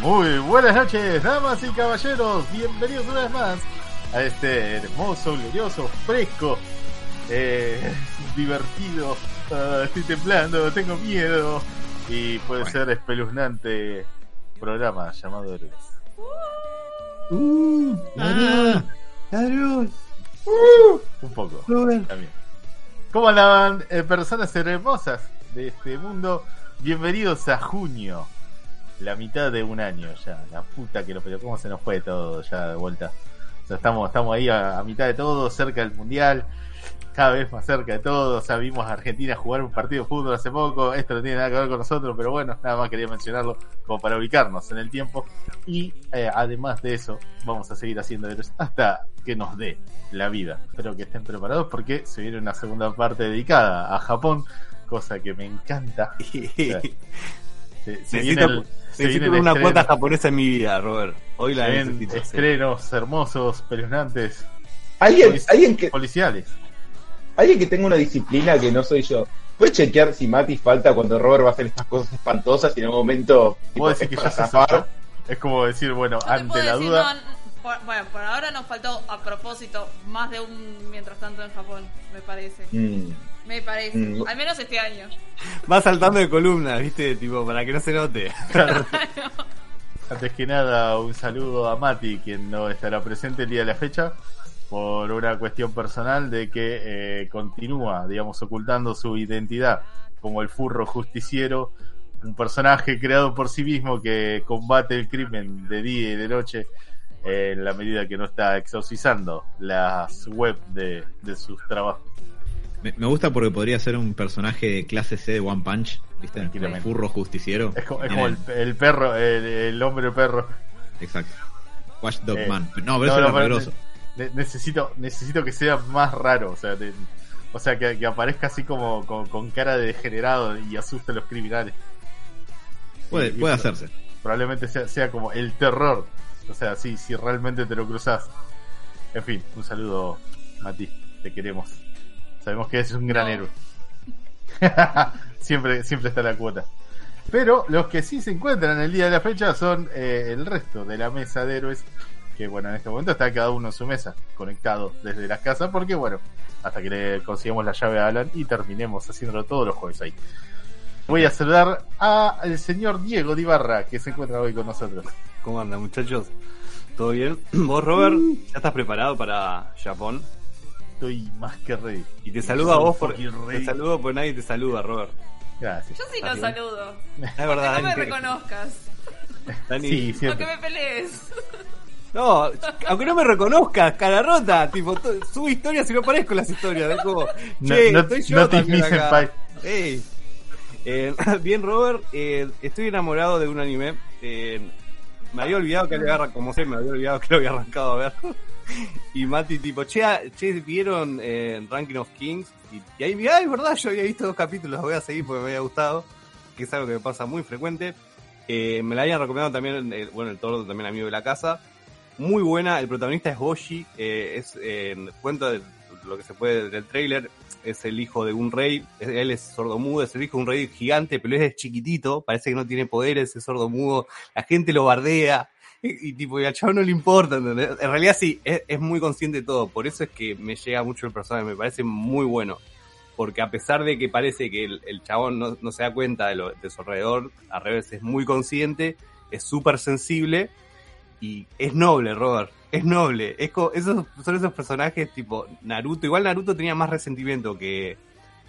Muy buenas noches, damas y caballeros. Bienvenidos una vez más a este hermoso, glorioso, fresco, eh, divertido. ah, estoy temblando, tengo miedo. Y puede ser espeluznante programa llamado Héroes. Uh, Ah. Un poco. También. ¿Cómo andaban eh, personas hermosas de este mundo? Bienvenidos a junio. La mitad de un año ya. La puta que lo pero ¿Cómo se nos fue todo ya de vuelta? O sea, estamos, estamos ahí a, mitad de todo, cerca del mundial. Cada vez más cerca de todo. O sea, vimos a Argentina jugar un partido de fútbol hace poco. Esto no tiene nada que ver con nosotros, pero bueno, nada más quería mencionarlo como para ubicarnos en el tiempo. Y eh, además de eso, vamos a seguir haciendo héroes hasta que nos dé la vida. Espero que estén preparados porque se viene una segunda parte dedicada a Japón, cosa que me encanta. Se, se viene Necesito, el- se necesito viene el una estreno. cuota japonesa en mi vida, Robert. Hoy la necesito. sí. estrenos hermosos, peluznantes, Alguien, alguien, que, policiales. alguien que tenga una disciplina que no soy yo. ¿Puedes chequear si Mati falta cuando Robert va a hacer estas cosas espantosas y en un momento tipo, ¿Puedo decir es que ya se zafar? Es como decir, bueno, te ante la decir, duda. no, por- bueno, por ahora nos faltó a propósito más de un mientras tanto en Japón, me parece. Mm. Me parece. Mm. Al menos este año. Va saltando de columna, ¿viste? Tipo, para que no se note. Antes que nada, un saludo a Mati, quien no estará presente el día de la fecha, por una cuestión personal de que eh, continúa, digamos, ocultando su identidad como el furro justiciero, un personaje creado por sí mismo que combate el crimen de día y de noche eh, en la medida que no está exorcizando las web de, de sus trabajos. Me, me gusta porque podría ser un personaje de clase C de One Punch, ¿viste? El furro justiciero. Es como, es el, el perro, el, el hombre perro. Exacto. Watchdog Eh, Man. No, pero No, eso no, poderoso. ne- necesito, necesito que sea más raro, o sea, o sea que, que aparezca así como con, con cara de degenerado y asuste a los criminales. Puede, Y- puede hacerse. Probablemente sea, sea como el terror. O sea, si, si realmente te lo cruzas. En fin, un saludo, Mati, te queremos. Sabemos que es un gran No. héroe. siempre, siempre está la cuota. Pero los que sí se encuentran el día de la fecha son eh, el resto de la mesa de héroes. Que bueno, en este momento está cada uno en su mesa, conectado desde las casas, porque bueno, hasta que le consigamos la llave a Alan y terminemos haciéndolo todos los jueves ahí. Voy a saludar al señor Diego Dibarra, que se encuentra hoy con nosotros. ¿Cómo andan, muchachos? ¿Todo bien? ¿Vos, Robert? ¿Ya estás preparado para Japón? Estoy más que ready. Y te saludo a vos porque te saludo porque nadie te saluda, Robert. Gracias. Yo sí lo saludo. Es verdad, Que no me reconozcas. Dani- Sí, No siempre. que me pelees. No, aunque no me reconozcas, cara rota, tipo, subo historias y no aparezco las historias. Es como, No- che, no- estoy yo no te acá. pai. Ey. Eh, bien, Robert, eh, estoy enamorado de un anime. Eh, me había olvidado que lo había como sé, me había olvidado que lo había arrancado a ver. y Mati, tipo, che, ah, che ¿vieron eh, Ranking of Kings? Y, y ahí, ah, es verdad, yo había visto dos capítulos, los voy a seguir porque me había gustado, que es algo que me pasa muy frecuente. Eh, me la habían recomendado también, eh, bueno, el Tordo también amigo de la casa. Muy buena, el protagonista es Boshi, eh, es, eh, cuento de lo que se puede del trailer, es el hijo de un rey, él es sordomudo, es el hijo de un rey gigante, pero él es chiquitito, parece que no tiene poderes, es sordomudo, la gente lo bardea, y, y tipo, y al chavo no le importa, ¿entendés? En realidad sí, es, es muy consciente de todo, por eso es que me llega mucho el personaje, me parece muy bueno. Porque a pesar de que parece que el, el chabón no, no se da cuenta de, lo, de su alrededor, al revés, es muy consciente, es súper sensible y es noble, Robert. Es noble. Es co- esos son esos personajes tipo Naruto. Igual Naruto tenía más resentimiento que,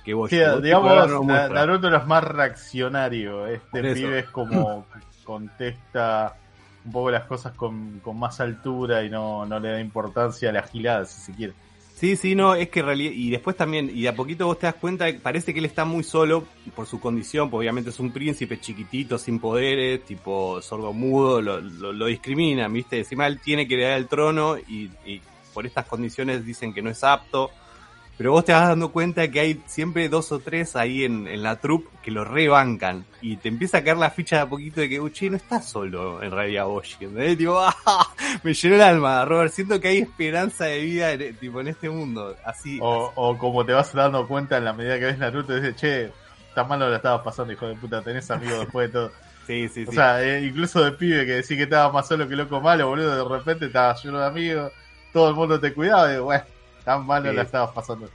que. Sí, digamos, ahora no. Naruto era más reaccionario. Este pibe es como contesta un poco las cosas con, con más altura y no, no le da importancia a la gilada, si se quiere. Sí, sí, no, es que y después también, y de a poquito vos te das cuenta, parece que él está muy solo por su condición, porque obviamente es un príncipe chiquitito, sin poderes, tipo sordo mudo, lo, lo, lo discriminan, ¿viste? Encima él tiene que heredar el trono y, y por estas condiciones dicen que no es apto. Pero vos te vas dando cuenta que hay siempre dos o tres ahí en, en la troupe que lo rebancan. Y te empieza a caer la ficha de a poquito de que, uy, no está solo en realidad Boshi. ¿entendés? Tipo, ¡ah! me llenó el alma, Robert. Siento que hay esperanza de vida en, tipo, en este mundo. Así. O, o como te vas dando cuenta en la medida que ves Naruto, dices, che, tan mal no la estabas pasando, hijo de puta, tenés amigos después de todo. Sí, sí, O sí. sea, eh, incluso de pibe que decís que estabas más solo que loco malo, boludo, de repente estabas lleno de amigos, todo el mundo te cuidaba y bueno, tan mal no Sí. la estabas pasando.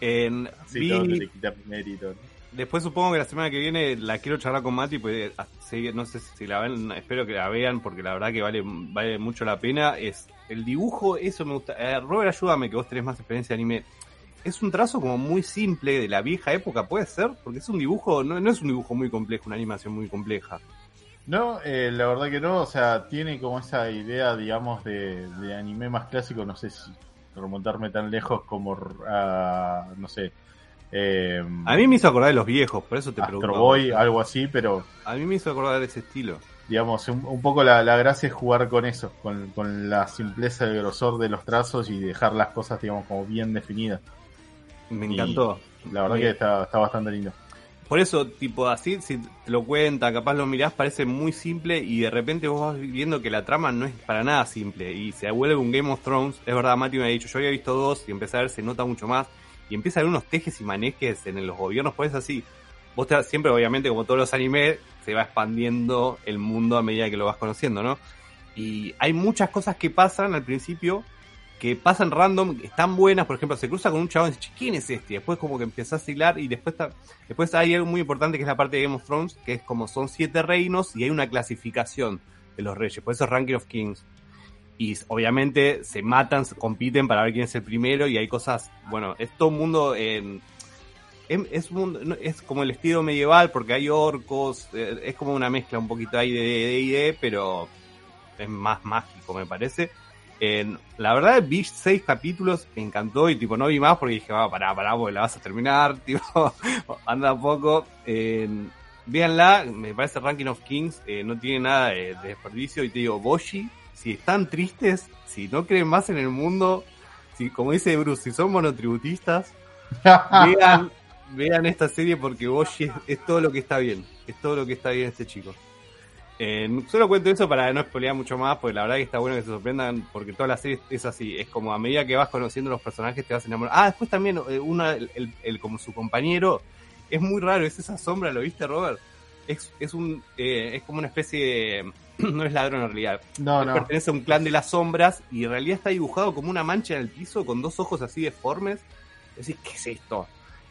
En- Sí, vi- todo le quita mérito. ¿no? Después supongo que la semana que viene la quiero charlar con Mati, pues ah, no sé si la ven, espero que la vean porque la verdad que vale, vale mucho la pena. Es el dibujo, eso me gusta. Eh, Robert, ayúdame que vos tenés más experiencia de anime. Es un trazo como muy simple de la vieja época, puede ser, porque es un dibujo, no, no es un dibujo muy complejo, una animación muy compleja. No, eh, la verdad que no, o sea, tiene como esa idea, digamos, de, de anime más clásico, no sé si remontarme tan lejos como a, no sé, eh, A mí me hizo acordar de los viejos, por eso te Astro. Boy, algo así, pero A mí me hizo acordar de ese estilo. digamos, un, un poco la, la gracia es jugar con eso, con, con la simpleza y el grosor de los trazos y dejar las cosas, digamos, como bien definidas. Me Y- encantó. La verdad que está, está bastante lindo. Por eso, tipo así, si te lo cuenta, capaz lo mirás, parece muy simple y de repente vos vas viendo que la trama no es para nada simple y se vuelve un Game of Thrones. Es verdad, Mati me ha dicho, yo había visto dos y empecé a ver, se nota mucho más y empieza a haber unos tejes y manejes en los gobiernos, pues es así. Vos te, siempre, obviamente, como todos los animes, se va expandiendo el mundo a medida que lo vas conociendo, ¿no? Y hay muchas cosas que pasan al principio que pasan random, están buenas, por ejemplo, se cruza con un chabón y dice, ¿quién es este? Después como que empezás a hilar y después después hay algo muy importante que es la parte de Game of Thrones, que es como son siete reinos y hay una clasificación de los reyes, por eso es Ranking of Kings. Y obviamente se matan, se compiten para ver quién es el primero y hay cosas, bueno, es todo un mundo en... Es, es, es como el estilo medieval porque hay orcos, eh, es como una mezcla un poquito ahí de D&D, pero es más mágico me parece. En- la verdad vi seis capítulos, me encantó y tipo no vi más porque dije, va, pará, pará, porque la vas a terminar, tipo, anda poco. En, véanla, me parece Ranking of Kings, eh, no tiene nada de, de desperdicio y te digo, Boshi, si están tristes, si no creen más en el mundo, si como dice Bruce, si son monotributistas, vean, vean esta serie porque Boshi es, es todo lo que está bien, es todo lo que está bien este chico. Eh, solo cuento eso para no spoilear mucho más, porque la verdad que está bueno que se sorprendan, porque toda la serie es así, es como a medida que vas conociendo los personajes te vas enamorando. Ah, después también eh, una, el, el- el- como su compañero, es muy raro, es esa sombra, ¿lo viste Robert? Es, es un eh, es como una especie de no es ladrón en realidad. No, no. pertenece a un clan de las sombras y en realidad está dibujado como una mancha en el piso con dos ojos así deformes. Decís, ¿qué es esto?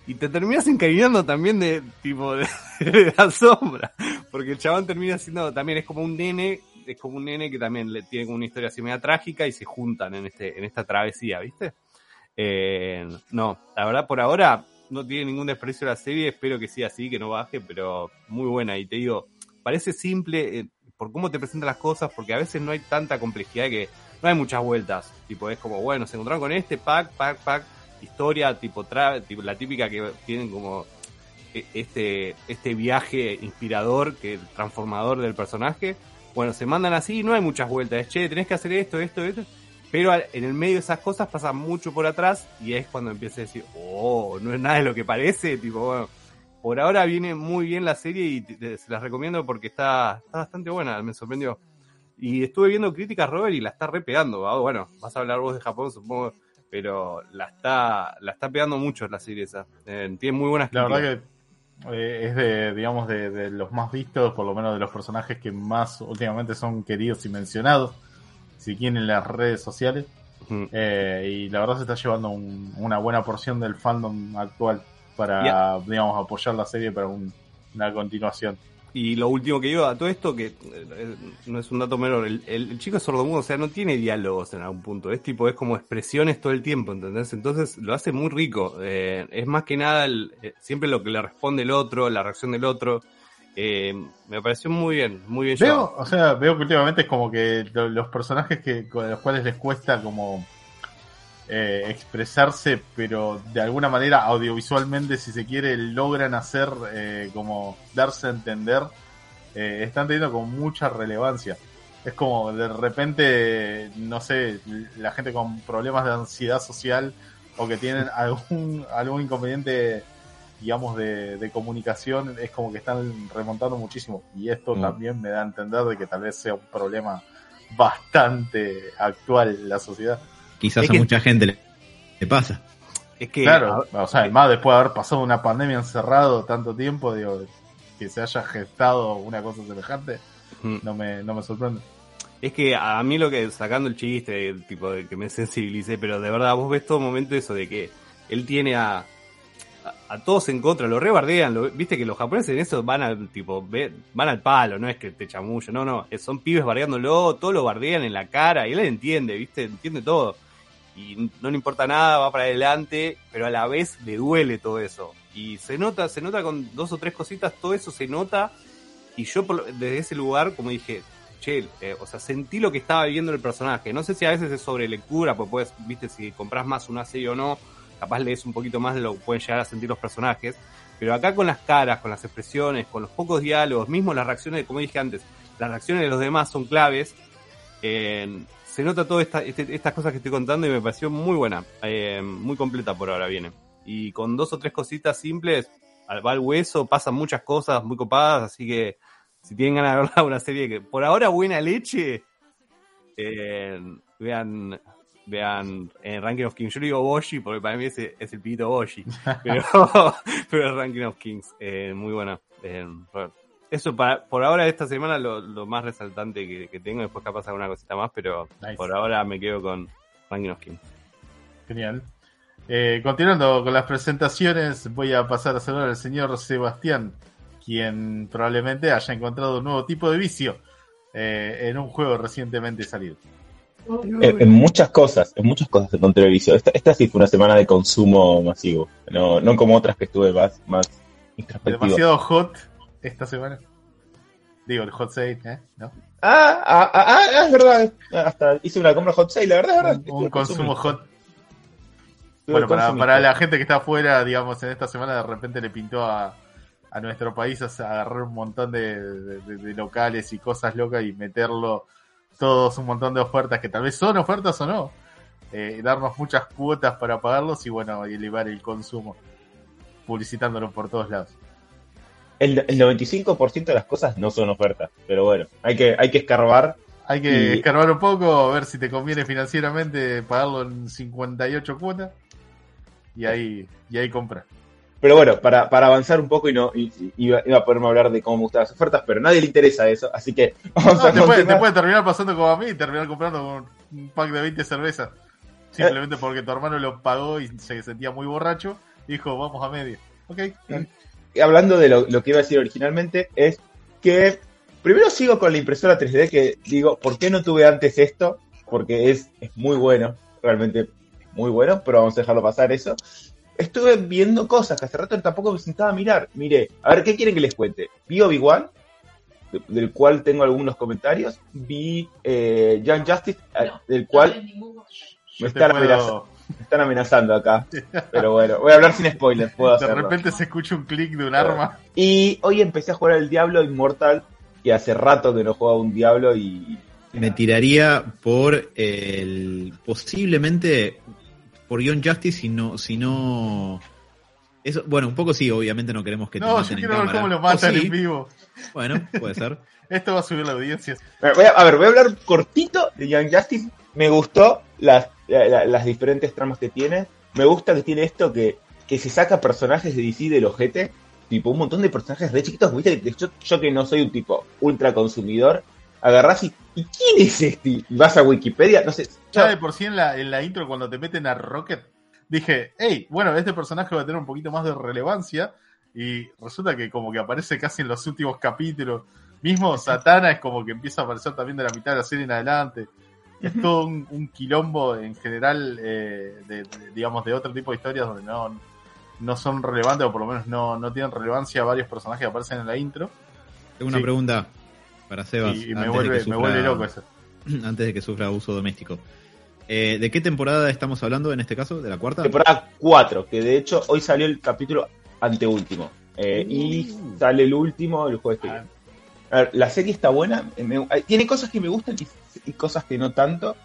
Y te terminas encariñando también de tipo de, de la sombra. Porque el chabón termina siendo también es como un nene, es como un nene que también le tiene como una historia así media trágica y se juntan en este, en esta travesía, ¿viste? Eh, no, la verdad por ahora no tiene ningún desprecio la serie, espero que siga así, que no baje, pero muy buena. Y te digo, parece simple eh, por cómo te presentan las cosas, porque a veces no hay tanta complejidad que no hay muchas vueltas. Tipo, es como, bueno, se encontraron con este, pack, pack, pack, historia, tipo, tra tipo la típica que tienen como eh, este, este viaje inspirador, que transformador del personaje. Bueno, se mandan así, no hay muchas vueltas. Che, tenés que hacer esto, esto, esto. Pero en el medio de esas cosas pasa mucho por atrás y es cuando empieza a decir, oh, no es nada de lo que parece. Tipo, bueno, por ahora viene muy bien la serie y se las recomiendo porque está, está bastante buena, me sorprendió. Y estuve viendo críticas, Robert, y la está re pegando. Ah, Bueno, vas a hablar vos de Japón, supongo, pero la está, la está pegando mucho la serie esa. Eh, tiene muy buenas La críticas. verdad que eh, es de, digamos, de, de los más vistos, por lo menos de los personajes que más últimamente son queridos y mencionados, si quieren en las redes sociales. Eh, y la verdad se está llevando un- una buena porción del fandom actual para, digamos, apoyar la serie para un- una continuación. Y lo último que digo a todo esto, que eh, no es un dato menor, el, el- el chico es sordomudo, o sea, no tiene diálogos en algún punto, es tipo, es como expresiones todo el tiempo, ¿entendés? Entonces lo hace muy rico, eh, es más que nada el- eh, siempre lo que le responde el otro, la reacción del otro, eh, me pareció muy bien, muy bien Veo, llevado. o sea, veo que últimamente es como que lo- los personajes que con los cuales les cuesta como eh, expresarse, pero de alguna manera audiovisualmente, si se quiere, logran hacer eh, como darse a entender, eh, están teniendo con mucha relevancia. Es como de repente, no sé, la gente con problemas de ansiedad social o que tienen algún, algún inconveniente, digamos, de, de comunicación, es como que están remontando muchísimo. Y esto Mm. también me da a entender de que tal vez sea un problema bastante actual en la sociedad. Quizás Es a que- mucha gente le, le pasa. Es que Claro, a- o sea, más después de haber pasado una pandemia encerrado tanto tiempo, digo, que se haya gestado una cosa semejante, Mm. no me, no me sorprende. Es que a mí lo que, sacando el chiste, el tipo de que me sensibilicé, pero de verdad vos ves todo momento eso de que él tiene a, a, todos en contra, lo rebardean, lo, viste que los japoneses en eso van al tipo, ve- van al palo, no es que te chamullo, no, no, son pibes bardeándolo, todo lo bardean en la cara, y él entiende, viste, entiende todo. Y no le importa nada, va para adelante, pero a la vez le duele todo eso. Y se nota, se nota con dos o tres cositas, todo eso se nota. Y yo desde ese lugar, como dije, che, eh, o sea, sentí lo que estaba viviendo el personaje. No sé si a veces es sobre lectura, pues puedes, viste, si compras más una serie o no, capaz lees un poquito más de lo que pueden llegar a sentir los personajes. Pero acá con las caras, con las expresiones, con los pocos diálogos, mismo las reacciones, como dije antes, las reacciones de los demás son claves. Se nota todas esta, este- estas cosas que estoy contando y me pareció muy buena, eh, muy completa por ahora viene. Y con dos o tres cositas simples, al- va al hueso, pasan muchas cosas muy copadas, así que si tienen ganas de verla, una serie que por ahora buena leche, eh, vean vean en Ranking of Kings. Yo le digo Boshi porque para mí es el pibito Boshi, pero, pero Ranking of Kings, eh, muy buena. Eh, eso para, por ahora esta semana lo, lo más resaltante que, que tengo, después capaz alguna cosita más, pero Nice. por ahora me quedo con Ranking of Kings. Genial. Eh, continuando con las presentaciones, voy a pasar a saludar al señor Sebastián, quien probablemente haya encontrado un nuevo tipo de vicio eh, en un juego recientemente salido. En, en muchas cosas, en muchas cosas encontré el vicio. Esta, esta sí fue una semana de consumo masivo, no, no como otras que estuve más, más introspectivo. Demasiado hot esta semana. Digo, el hot sale, ¿eh? ¿No? Ah, ah, ah, ah, es verdad. Hasta hice una compra hot sale, la verdad, es verdad. Un, un consumo hot. Bueno, para, la gente que está afuera, digamos, en esta semana de repente le pintó a, a nuestro país a agarrar un montón de, de- de- de locales y cosas locas y meterlo todos un montón de ofertas que tal vez son ofertas o no. Eh, darnos muchas cuotas para pagarlos y bueno, y elevar el consumo, publicitándolo por todos lados. El, el 95% de las cosas no son ofertas, pero bueno, hay que, hay que escarbar. Hay que Y- escarbar un poco, a ver si te conviene financieramente pagarlo en 58 cuotas y ahí, y ahí comprar. Pero bueno, para, para avanzar un poco y no y- y- iba, iba a poderme hablar de cómo me gustan las ofertas, pero a nadie le interesa eso, así que vamos No, a te, puede, te puede terminar pasando como a mí terminar comprando un, un pack de 20 cervezas. Simplemente porque tu hermano lo pagó y se sentía muy borracho. Dijo, vamos a medio. Ok. Hablando de lo, lo que iba a decir originalmente, es que primero sigo con la impresora 3D que digo, ¿por qué no tuve antes esto? Porque es, es muy bueno, realmente muy bueno, pero vamos a dejarlo pasar eso. Estuve viendo cosas que hace rato tampoco me sentaba a mirar. Miré, a ver, ¿qué quieren que les cuente? Vi Obi-Wan, de- del cual tengo algunos comentarios. Vi eh, Young Justice, del cual Yo me puedo- amenazando, me están amenazando acá. Pero bueno, voy a hablar sin spoilers, puedo de repente se escucha un clic de un arma. Y hoy empecé a jugar al Diablo Inmortal, que hace rato que no jugaba un Diablo y... Me tiraría por el. posiblemente por Young Justice, si no. Si no eso, bueno, un poco sí, obviamente no queremos que te No, yo maten en quiero ver cámara. cómo lo matan sí, en vivo. Bueno, puede ser. Esto va a subir la audiencia. A ver, voy a, a ver, voy a hablar cortito de Young Justice. Me gustó las, la- la- las diferentes tramas que tiene. Me gusta que tiene esto que, que se saca personajes de DC del ojete. Tipo, un montón de personajes re chiquitos. ¿viste? Que Yo, yo que no soy un tipo ultra consumidor, agarrás y... ¿Y quién es este? Y vas a Wikipedia, no sé. Ya de por sí en la, en la intro, cuando te meten a Rocket, dije, hey, bueno, este personaje va a tener un poquito más de relevancia. Y resulta que como que aparece casi en los últimos capítulos. Mismo Satana es como que empieza a aparecer también de la mitad de la serie en adelante. Es todo un, un quilombo en general, eh, de, de- digamos, de otro tipo de historias donde no, no son relevantes, o por lo menos no, no tienen relevancia varios personajes que aparecen en la intro. Tengo una Sí. pregunta para Sebas. Y, y me, vuelve, me vuelve loco eso. Antes de que sufra abuso doméstico. Eh, ¿De qué temporada estamos hablando en este caso? ¿De la cuarta? temporada 4, que de hecho hoy salió el capítulo anteúltimo. Eh, y sale el último el jueves que viene. A ver, la serie está buena, me- tiene cosas que me gustan y, y cosas que no tanto.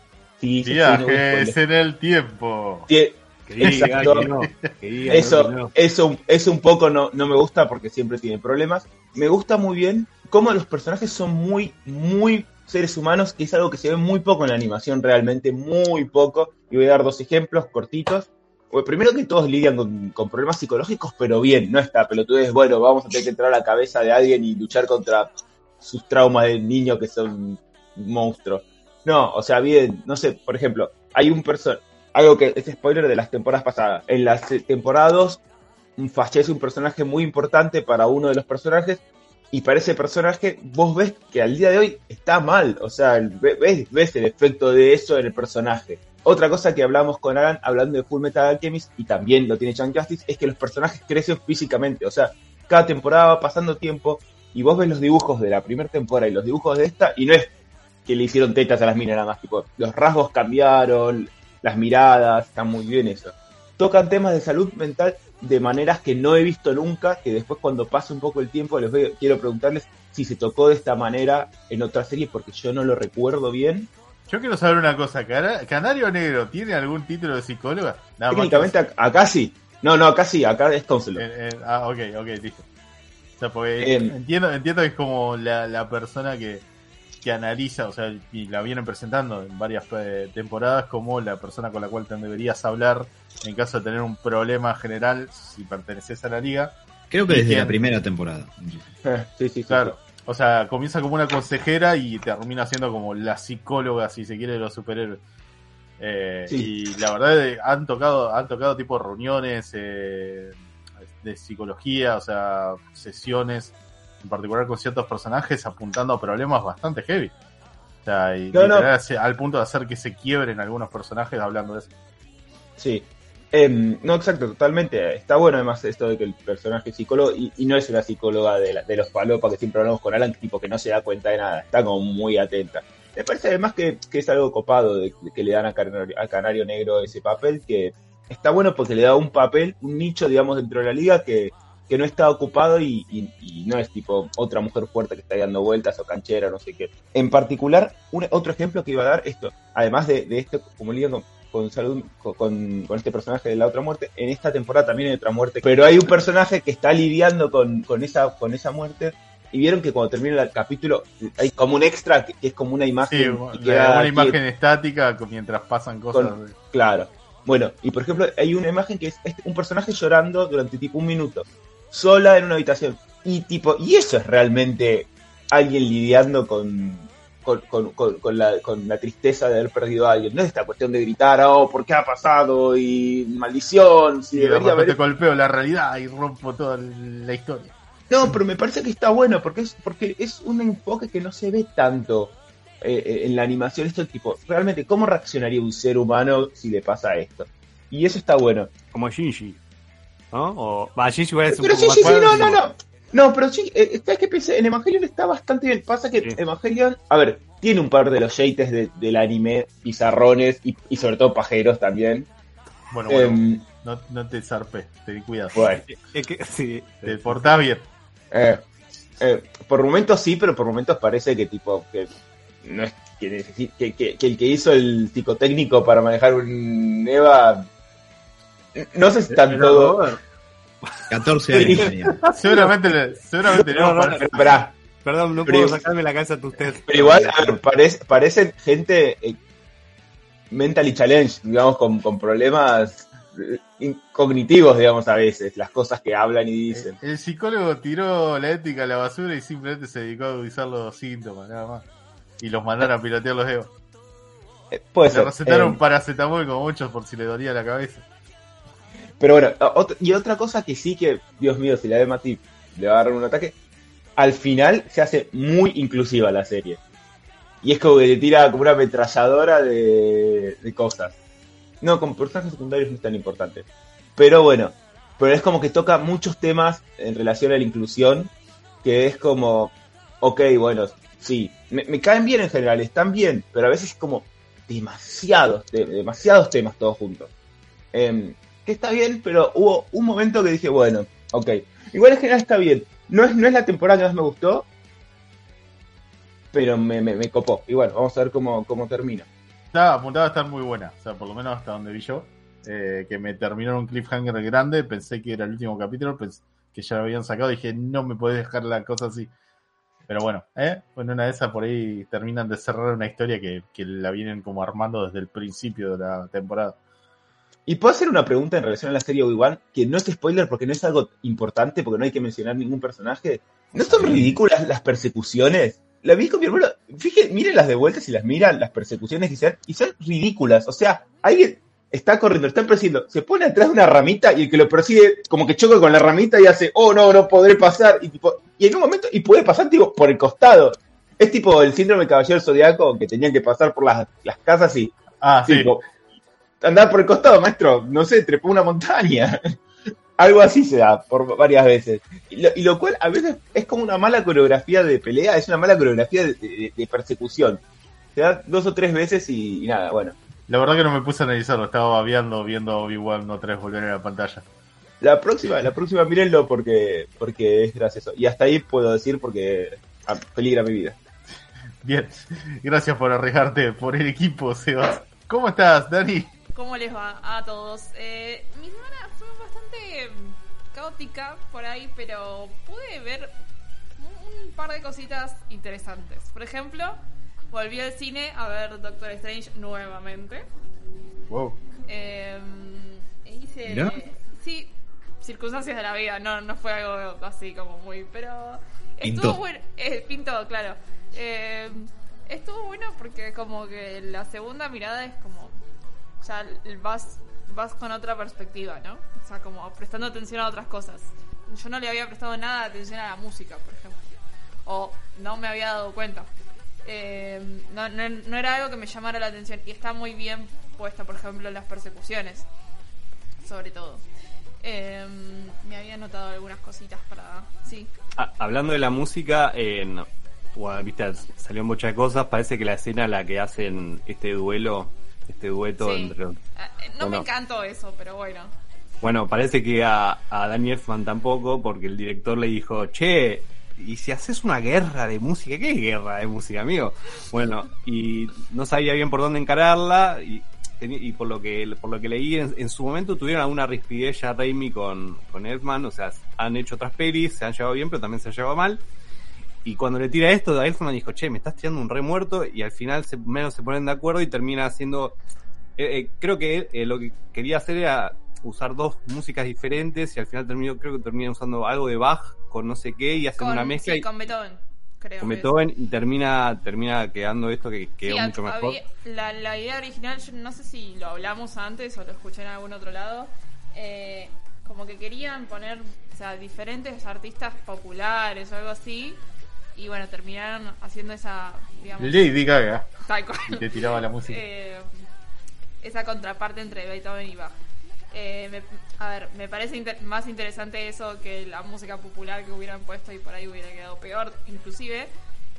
Sí, Viajes en el tiempo. Tie- Que diga Exacto. que no, que diga Eso, que no. eso, eso un poco no, no me gusta porque siempre tiene problemas. Me gusta muy bien cómo los personajes son muy, muy seres humanos, que es algo que se ve muy poco en la animación, realmente muy poco. Y voy a dar dos ejemplos cortitos. Bueno, primero que todos lidian con, con problemas psicológicos, pero bien, no está pelotudez, bueno, vamos a tener que entrar a la cabeza de alguien y luchar contra sus traumas de niño que son monstruos. No, o sea, bien, no sé, por ejemplo, hay un person algo que es spoiler de las temporadas pasadas. En las temporadas fallece un personaje muy importante para uno de los personajes y para ese personaje vos ves que al día de hoy está mal, o sea, ves, ves el efecto de eso en el personaje. Otra cosa que hablamos con Alan, hablando de Full Metal Alchemist, y también lo tiene John Justice, es que los personajes crecen físicamente, o sea, cada temporada va pasando tiempo y vos ves los dibujos de la primera temporada y los dibujos de esta, y no es que le hicieron tetas a las minas nada más, tipo, los rasgos cambiaron, las miradas, está muy bien eso. Tocan temas de salud mental de maneras que no he visto nunca, que después cuando pase un poco el tiempo les voy, quiero preguntarles si se tocó de esta manera en otra serie porque yo no lo recuerdo bien. Yo quiero saber una cosa, ¿Canario Negro tiene algún título de psicóloga? Técnicamente acá sí. No, no, acá sí, acá es counselor. Eh, eh, ah, ok, ok, listo. O sea, porque em. entiendo, entiendo que es como la, la persona que, que analiza, o sea, y la vienen presentando en varias eh, temporadas como la persona con la cual te deberías hablar en caso de tener un problema general si perteneces a la liga. Creo que desde la primera temporada. sí, sí, claro. O sea, comienza como una consejera y termina siendo como la psicóloga, si se quiere, de los superhéroes. Eh, y la verdad eh, han tocado, han tocado tipo reuniones de psicología, o sea, sesiones en particular con ciertos personajes, apuntando a problemas bastante heavy. O sea, y al punto de hacer que se quiebren algunos personajes hablando de eso. Sí. Em, no, exacto, totalmente. Está bueno además esto de que el personaje es psicólogo y, no es una psicóloga de, de los palopas que siempre hablamos con Alan, tipo que no se da cuenta de nada, está como muy atenta. Me parece además que, es algo copado de, que le dan a Canario, a Canario Negro ese papel, que está bueno porque le da un papel, un nicho, digamos, dentro de la liga que, que no está ocupado y, no es tipo otra mujer fuerte que está dando vueltas o canchera, no sé qué. En particular, un, otro ejemplo que iba a dar esto, además de, esto, como le con, con, salud, con, este personaje de la otra muerte, en esta temporada también hay otra muerte, pero hay un personaje que está lidiando con, esa, con esa muerte y vieron que cuando termina el capítulo hay como un extra que, es como una imagen. una imagen estática mientras pasan cosas. claro. Bueno, y por ejemplo, hay una imagen que es un personaje llorando durante tipo un minuto sola en una habitación. Y tipo, y eso es realmente alguien lidiando con, con, la, con la tristeza de haber perdido a alguien. No es esta cuestión de gritar, oh, ¿por qué ha pasado? Y maldición. Si debería haber... golpeo la realidad y rompo toda la historia. No, pero me parece que está bueno porque es, porque es un enfoque que no se ve tanto eh, eh, en la animación. Esto tipo, realmente, ¿cómo reaccionaría un ser humano si le pasa esto? Y eso está bueno. Como Shinji. ¿No? O, va, sí, sí, pero sí, sí, sí, no, no, no. No, pero sí, eh, ¿sabes qué pensé? En Evangelion está bastante bien. Pasa que Evangelion, a ver, tiene un par de los yates de, del anime, pizarrones y, y, sobre todo pajeros también. Bueno, bueno, em, no, no, te zarpes, ten cuidado. Bueno. Es que, sí, te portás bien. Eh, eh, por momentos sí, pero por momentos parece que tipo, que no es que, que, que, que el que hizo el psicotécnico para manejar un Eva no sé si están todos. 14 años. seguramente, seguramente no. no, Perdón, no puedo sacarme la cabeza de usted. Pero igual, parece, parecen gente eh, mentally challenge, digamos, con, con problemas eh, cognitivos, digamos, a veces, las cosas que hablan y dicen. El, psicólogo tiró la ética a la basura y simplemente se dedicó a usar los síntomas, nada más. Y los mandaron a pilotear los egos. Eh, puede le recetaron paracetamol como muchos por si le dolía la cabeza. Pero bueno, y otra cosa que sí que, Dios mío, si la de Mati le va a dar un ataque, al final se hace muy inclusiva la serie. Y es como que le tira como una ametralladora de, cosas. No, con personajes secundarios no es tan importante. Pero bueno, pero es como que toca muchos temas en relación a la inclusión, que es como, ok, bueno, sí, me, caen bien en general, están bien, pero a veces es como demasiados, demasiados temas todos juntos. Eh, que está bien, pero hubo un momento que dije, bueno, ok. Igual en general está bien. No es, no es la temporada que más me gustó, pero me, me, copó. Igual, vamos a ver cómo, cómo termina. Estaba apuntada a estar muy buena, o sea, por lo menos hasta donde vi yo. Eh, que me terminó un cliffhanger grande, pensé que era el último capítulo, pues, que ya lo habían sacado, dije, no me puedes dejar la cosa así. Pero bueno, ¿eh? Bueno, una de esas por ahí terminan de cerrar una historia que, que la vienen como armando desde el principio de la temporada. Y puedo hacer una pregunta en relación a la serie Obi-Wan, que no es spoiler porque no es algo importante, porque no hay que mencionar ningún personaje. ¿No son ridículas las persecuciones? La vi con mi hermano. Fíjense, miren las de vuelta si las miran, las persecuciones y son, y son ridículas. O sea, alguien está corriendo, está persiguiendo, se pone atrás de una ramita y el que lo persigue como que choca con la ramita y hace, oh no, no podré pasar. Y, tipo, y en un momento, y puede pasar tipo por el costado. Es tipo el síndrome del caballero zodiaco que tenían que pasar por las, las casas y Ah, sí. tipo, andar por el costado, maestro, no sé, trepó una montaña. Algo así se da por varias veces. Y lo, y lo cual a veces es como una mala coreografía de pelea, es una mala coreografía de, de- de persecución. Se da dos o tres veces y, y nada, bueno. La verdad que no me puse a analizarlo, estaba babeando viendo Obi-Wan no tres volver a la pantalla. La próxima, la próxima mírenlo porque, porque es gracioso. Y hasta ahí puedo decir porque ah, peligra mi vida. Bien, gracias por arriesgarte por el equipo, Sebas. ¿Cómo estás, Dani? ¿Cómo les va a todos? Eh, mi semana fue bastante mm, caótica por ahí, pero pude ver un, un par de cositas interesantes. Por ejemplo, volví al cine a ver Doctor Strange nuevamente. Wow. Eh, hice. Mirá. Sí, circunstancias de la vida, no, no fue algo así como muy. Pero. Pintó. Estuvo bueno. Eh, pintó, claro. Eh, estuvo bueno porque, como que la segunda mirada es como. Ya vas, vas con otra perspectiva, ¿no? O sea, como prestando atención a otras cosas. Yo no le había prestado nada de atención a la música, por ejemplo. O no me había dado cuenta. Eh, no, no, no era algo que me llamara la atención. Y está muy bien puesta, por ejemplo, en las persecuciones. Sobre todo. Eh, me había notado algunas cositas para. Sí. Ah, hablando de la música, en, bueno, viste, salió muchas cosas. Parece que la escena en la que hacen este duelo, este dueto Sí. entre. Ah, eh, no me encantó eso, pero bueno. Bueno, parece que a, a Danny Elfman tampoco, porque el director le dijo, che, ¿y si haces una guerra de música? ¿Qué guerra de música, amigo? Bueno, y no sabía bien por dónde encararla, y, y por lo que por lo que leí, en, en su momento tuvieron alguna rispidez ya Raimi con, con Elfman, o sea, han hecho otras pelis, se han llevado bien, pero también se han llevado mal. Y cuando le tira esto, a Elfman dijo, che, me estás tirando un re muerto, y al final se, menos se ponen de acuerdo y termina haciendo eh, eh, creo que eh, lo que quería hacer era usar dos músicas diferentes y al final terminó, creo que termina usando algo de Bach con no sé qué y hacen Con, una mezcla sí, y con Beethoven, creo. con es. Beethoven y termina, termina quedando esto que quedó Sí, mucho mejor. había- la, la idea original, yo no sé si lo hablamos antes o lo escuché en algún otro lado, eh, como que querían poner o sea, diferentes artistas populares o algo así, y bueno, terminaron haciendo esa, digamos, Lady Gaga. tal cual. Y te tiraba la música. Eh, esa contraparte entre Beethoven y Bach. Eh, me- a ver, me parece inter- más interesante eso que la música popular que hubieran puesto y por ahí hubiera quedado peor, inclusive.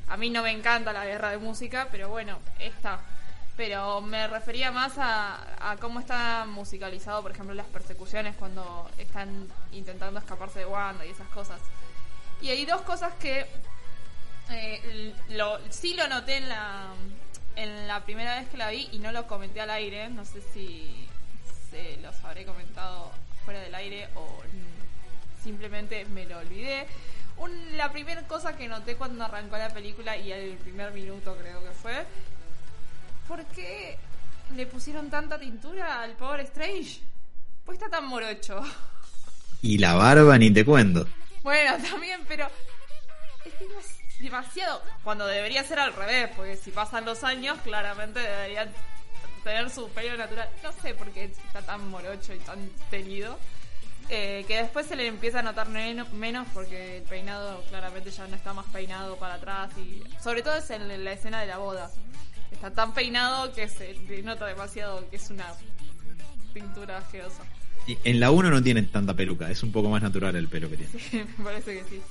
A mí no me encanta la guerra de música, pero bueno, está. Pero me refería más a, a cómo está musicalizado, por ejemplo, las persecuciones cuando están intentando escaparse de Wanda y esas cosas. Y hay dos cosas que eh, lo, sí lo noté en la, en la primera vez que la vi y no lo comenté al aire. No sé si se los habré comentado fuera del aire o simplemente me lo olvidé. Un- la primera cosa que noté cuando arrancó la película y el primer minuto creo que fue, ¿por qué le pusieron tanta tintura al Power Strange? Pues está tan morocho. Y la barba ni te cuento. Bueno, también, pero es demas- demasiado. Cuando debería ser al revés, porque si pasan los años, claramente deberían tener su pelo natural. No sé por qué está tan morocho y tan teñido. Eh, que después se le empieza a notar men- menos porque el peinado claramente ya no está más peinado para atrás y sobre todo es en la escena de la boda. Está tan peinado que se nota demasiado que es una pintura asquerosa. Y En la 1 no tienen tanta peluca, es un poco más natural el pelo que tiene. Sí, me parece que sí.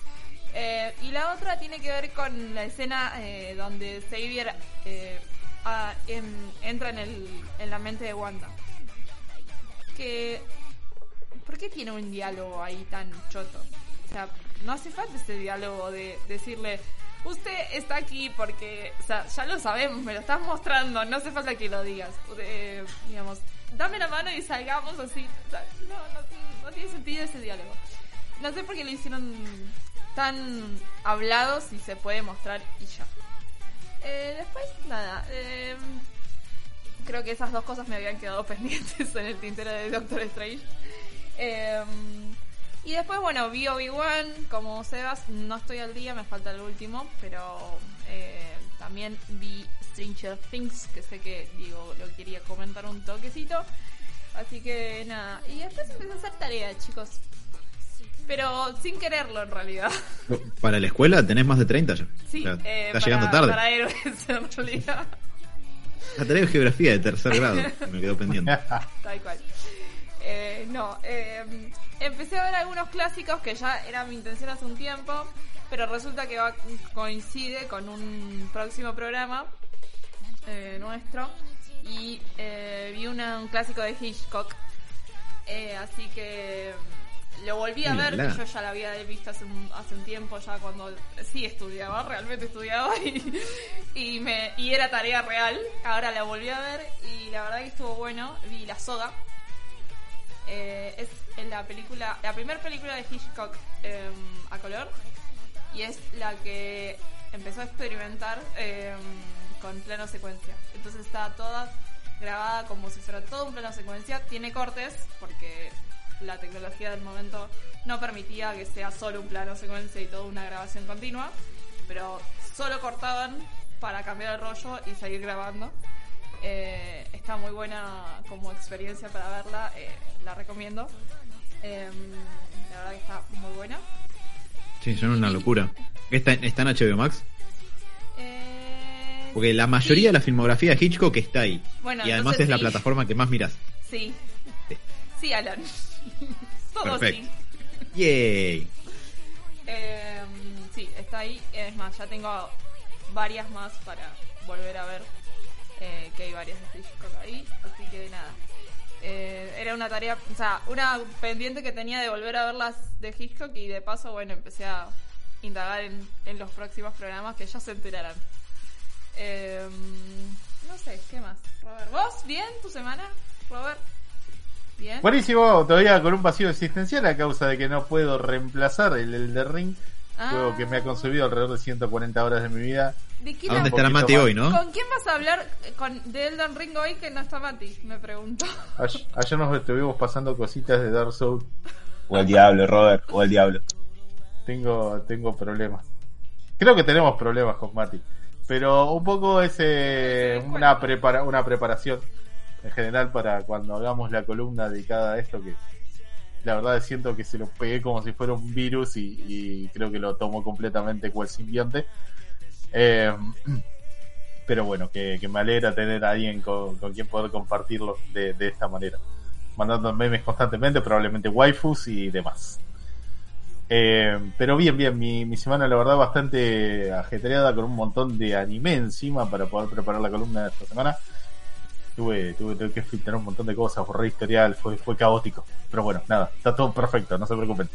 Eh, y la otra tiene que ver con la escena eh, donde Xavier eh, ah, en- entra en, el, en la mente de Wanda. Que. ¿Por qué tiene un diálogo ahí tan choto? O sea, no hace falta ese diálogo de decirle. Usted está aquí porque, o sea, ya lo sabemos, me lo estás mostrando, no hace falta que lo digas. Eh, digamos, dame la mano y salgamos así. O sea, no, no, no tiene sentido ese diálogo. No sé por qué lo hicieron tan hablado si se puede mostrar y ya. Eh, después, nada. eh, creo que esas dos cosas me habían quedado pendientes en el tintero de Doctor Strange. Eh, y después, bueno, vi Obi-Wan como Sebas. No estoy al día, me falta el último, pero eh, también vi Stranger Things, que sé que digo, lo quería comentar un toquecito. Así que nada. Y después empecé a hacer tarea, chicos. Pero sin quererlo en realidad. Para la escuela tenés más de 30 ya. Sí, O sea, eh, está para- llegando tarde. Para héroes en realidad. Tarea de geografía de tercer grado que me quedó pendiente. Tal cual. Eh, no, eh, empecé a ver algunos clásicos que ya era mi intención hace un tiempo, pero resulta que va- coincide con un próximo programa eh, nuestro y eh, vi una- un clásico de Hitchcock, Eh, así que lo volví a ver, que yo ya lo había visto hace un, hace un tiempo, ya cuando sí estudiaba, realmente estudiaba y, y, me, y era tarea real. Ahora la volví a ver y la verdad que estuvo bueno. Vi La Soga. Eh, es en la película, la primera película de Hitchcock eh, a color y es la que empezó a experimentar eh, con plano secuencia. Entonces está toda grabada como si fuera todo un plano secuencia. Tiene cortes porque la tecnología del momento no permitía que sea solo un plano secuencia y toda una grabación continua, pero solo cortaban para cambiar el rollo y seguir grabando. Eh, está muy buena como experiencia para verla, eh, la recomiendo. Eh, la verdad que está muy buena. Sí, son una locura. ¿Está, está en HBO Max? Eh, Porque la mayoría sí. de la filmografía de Hitchcock está ahí. Bueno, y además es la sí. plataforma que más miras. Sí. Sí. Sí, Alan. Todo Perfecto. sí. ¡Yay! Eh, sí, está ahí. Es más, ya tengo varias más para volver a ver. eh, que hay varias de Hitchcock ahí. Así que nada. Eh, era una tarea, o sea, una pendiente que tenía de volver a ver las de Hitchcock y de paso, bueno, empecé a indagar en, en los próximos programas que ya se enterarán. Eh, no sé, ¿qué más? Robert, ¿vos? ¿Bien tu semana? Robert, ¿bien? Buenísimo, todavía con un vacío existencial a causa de que no puedo reemplazar el Elder Ring, Ah. juego que me ha consumido alrededor de 140 horas de mi vida. ¿De quién ¿A dónde estará Mati más. hoy, no? ¿Con quién vas a hablar eh, con, de Elden Ring hoy que no está Mati? Me pregunto. Ay- Ayer nos estuvimos pasando cositas de Dark Souls. O el diablo, Robert, o el diablo. Tengo, tengo problemas. Creo que tenemos problemas con Mati. Pero un poco es eh, una, prepara una preparación en general para cuando hagamos la columna dedicada a esto que la verdad siento que se lo pegué como si fuera un virus y, creo que lo tomo completamente cual simbionte. Eh, pero bueno, que, que me alegra tener a alguien con, con quien poder compartirlo de, de esta manera. Mandando memes constantemente, probablemente waifus y demás. Eh, pero bien, bien, mi, mi semana la verdad bastante ajetreada con un montón de anime encima para poder preparar la columna de esta semana. Tuve, tuve, tuve que filtrar un montón de cosas, borré historial, fue, fue caótico. Pero bueno, nada, está todo perfecto, no se preocupen.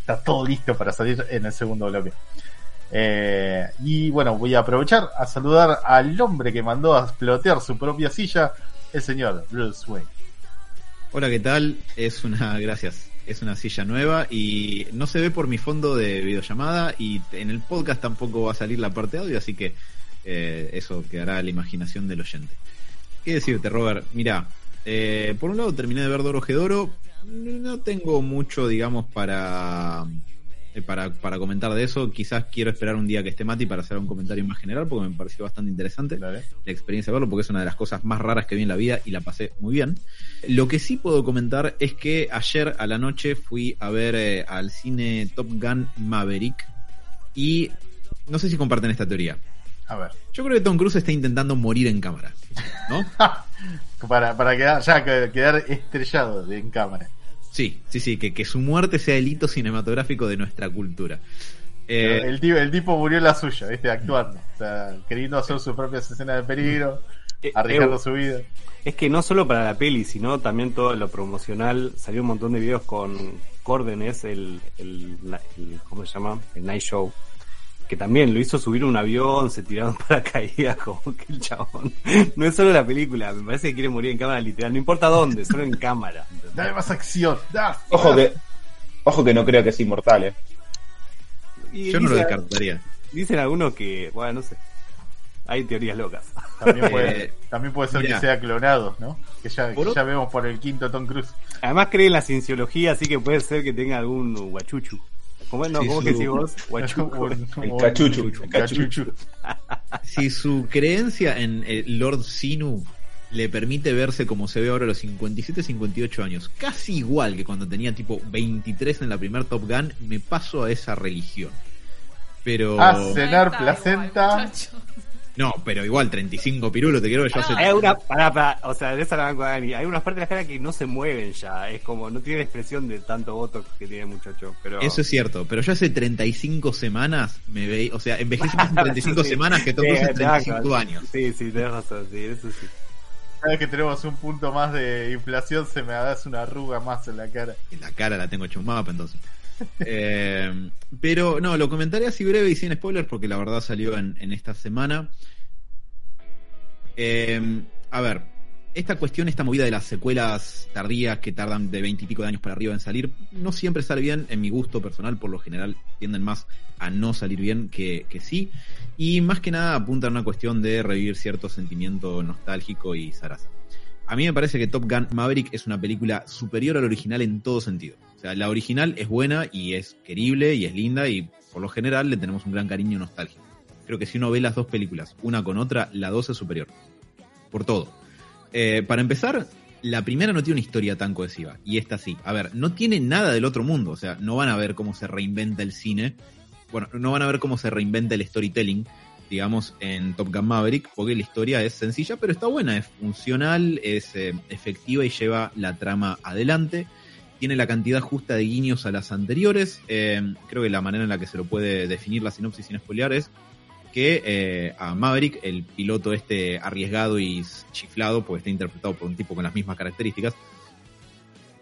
Está todo listo para salir en el segundo bloque. Eh, y bueno, voy a aprovechar a saludar al hombre que mandó a explotear su propia silla, el señor Bruce Wayne. Hola, ¿qué tal? Es una, gracias. Es una silla nueva y no se ve por mi fondo de videollamada y en el podcast tampoco va a salir la parte audio, así que eh, eso quedará a la imaginación del oyente. ¿Qué decirte, Robert? Mira, eh, por un lado terminé de ver Doro Gedoro, no tengo mucho, digamos, para, eh, para, para comentar de eso. Quizás quiero esperar un día que esté Mati para hacer un comentario más general porque me pareció bastante interesante Dale. la experiencia de verlo porque es una de las cosas más raras que vi en la vida y la pasé muy bien. Lo que sí puedo comentar es que ayer a la noche fui a ver eh, al cine Top Gun Maverick y no sé si comparten esta teoría. A ver. Yo creo que Tom Cruise está intentando morir en cámara, ¿no? para, para quedar, ya quedar estrellado en cámara. Sí, sí, sí, que, que su muerte sea el hito cinematográfico de nuestra cultura. Eh, el, tipo, el tipo murió en la suya, ¿viste? Actuando. O sea, queriendo hacer sus propias escenas de peligro, Eh, arriesgando eh, su vida. Es que no solo para la peli, sino también todo lo promocional. Salió un montón de videos con Córdenes, el, el, el- ¿cómo se llama? El Night Show. Que también lo hizo subir un avión, se tiraron para caídas, como que el chabón. No es solo la película, me parece que quiere morir en cámara literal. No importa dónde, solo en cámara. ¿entendés? Dame más acción. da- Ojo que, ojo que no creo que sea inmortal, eh. Y yo no lo descartaría. Dicen algunos que, bueno, no sé. Hay teorías locas. También puede, Eh, también puede ser mirá. que sea clonado, ¿no? Que ya, que ya vemos por el quinto Tom Cruise. Además cree en la cienciología, así que puede ser que tenga algún guachuchu. ¿Cómo, no, Sí, ¿cómo su- que decís vos? Guachucu. Un- El un el cachuchu. Si su creencia en el Lord Sinu le permite verse como se ve ahora a los 57, 58 años, casi igual que cuando tenía tipo 23 en la primer Top Gun, me paso a esa religión. Pero... No Cenar placenta. igual. No, pero igual, 35 pirulos, te quiero que yo hace... Hay una, pará, pará, o sea, de esa la banco Dani. Hay unas partes de la cara que no se mueven ya. Es como, no tiene expresión de tanto voto que tiene el muchacho. Pero... Eso es cierto, pero yo hace 35 semanas me veía, o sea, envejecí más en 35 Sí. semanas que Tom Sí, Cruise en exacto. 35 años. Sí, sí, tenés razón, sí, eso sí. Cada vez que tenemos un punto más de inflación, se me hace una arruga más en la cara. En la cara la tengo hecho un mapa entonces. Eh, pero no, lo comentaré así breve y sin spoilers porque la verdad salió en, esta semana. Eh, a ver, esta cuestión, esta movida de las secuelas tardías que tardan de 20 y pico de años para arriba en salir, no siempre sale bien, en mi gusto personal, por lo general tienden más a no salir bien que, sí. Y más que nada apuntan a una cuestión de revivir cierto sentimiento nostálgico y zaraza. A mí me parece que Top Gun Maverick es una película superior al original en todo sentido. O sea, la original es buena y es querible y es linda y por lo general le tenemos un gran cariño nostálgico. Creo que si uno ve las dos películas, una con otra, la dos es superior. Por todo. Eh, para empezar, la primera no tiene una historia tan cohesiva. Y esta sí. A ver, no tiene nada del otro mundo. O sea, no van a ver cómo se reinventa el cine. Bueno, no van a ver cómo se reinventa el storytelling, digamos, en Top Gun Maverick, porque la historia es sencilla, pero está buena, es funcional, es eh, efectiva y lleva la trama adelante. Tiene la cantidad justa de guiños a las anteriores. Eh, creo que la manera en la que se lo puede definir la sinopsis sin spoilear es que eh, a Maverick, el piloto este arriesgado y chiflado, porque está interpretado por un tipo con las mismas características,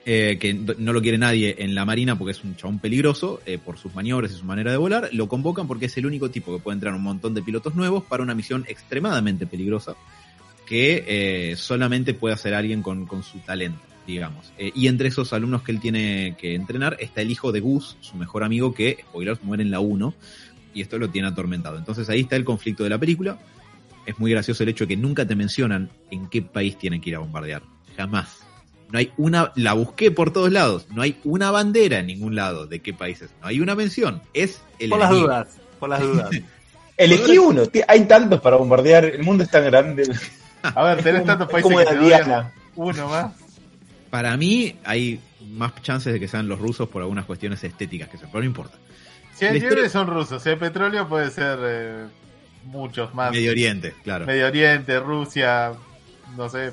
eh, que no lo quiere nadie en la marina porque es un chabón peligroso por sus maniobras y su manera de volar, lo convocan porque es el único tipo que puede entrar un montón de pilotos nuevos para una misión extremadamente peligrosa que solamente puede hacer alguien con, con su talento, digamos. Eh, y entre esos alumnos que él tiene que entrenar está el hijo de Gus, su mejor amigo, que, spoilers, muere en la 1 y esto lo tiene atormentado. Entonces ahí está el conflicto de la película. Es muy gracioso el hecho de que nunca te mencionan en qué país tienen que ir a bombardear. Jamás. No hay una, la busqué por todos lados. No hay una bandera en ningún lado de qué país es. No hay una mención. Es el Por las enemigo. dudas, por las dudas. Elegí uno, hay tantos para bombardear, el mundo es tan grande. A ver, tenés tantos Es países como que la. Diana. Uno más. Para mí hay más chances de que sean los rusos por algunas cuestiones estéticas que se, pero no importa. Si hay La historia- son rusos, si hay petróleo puede ser eh, muchos más. Medio Oriente, claro. Medio Oriente, Rusia, no sé,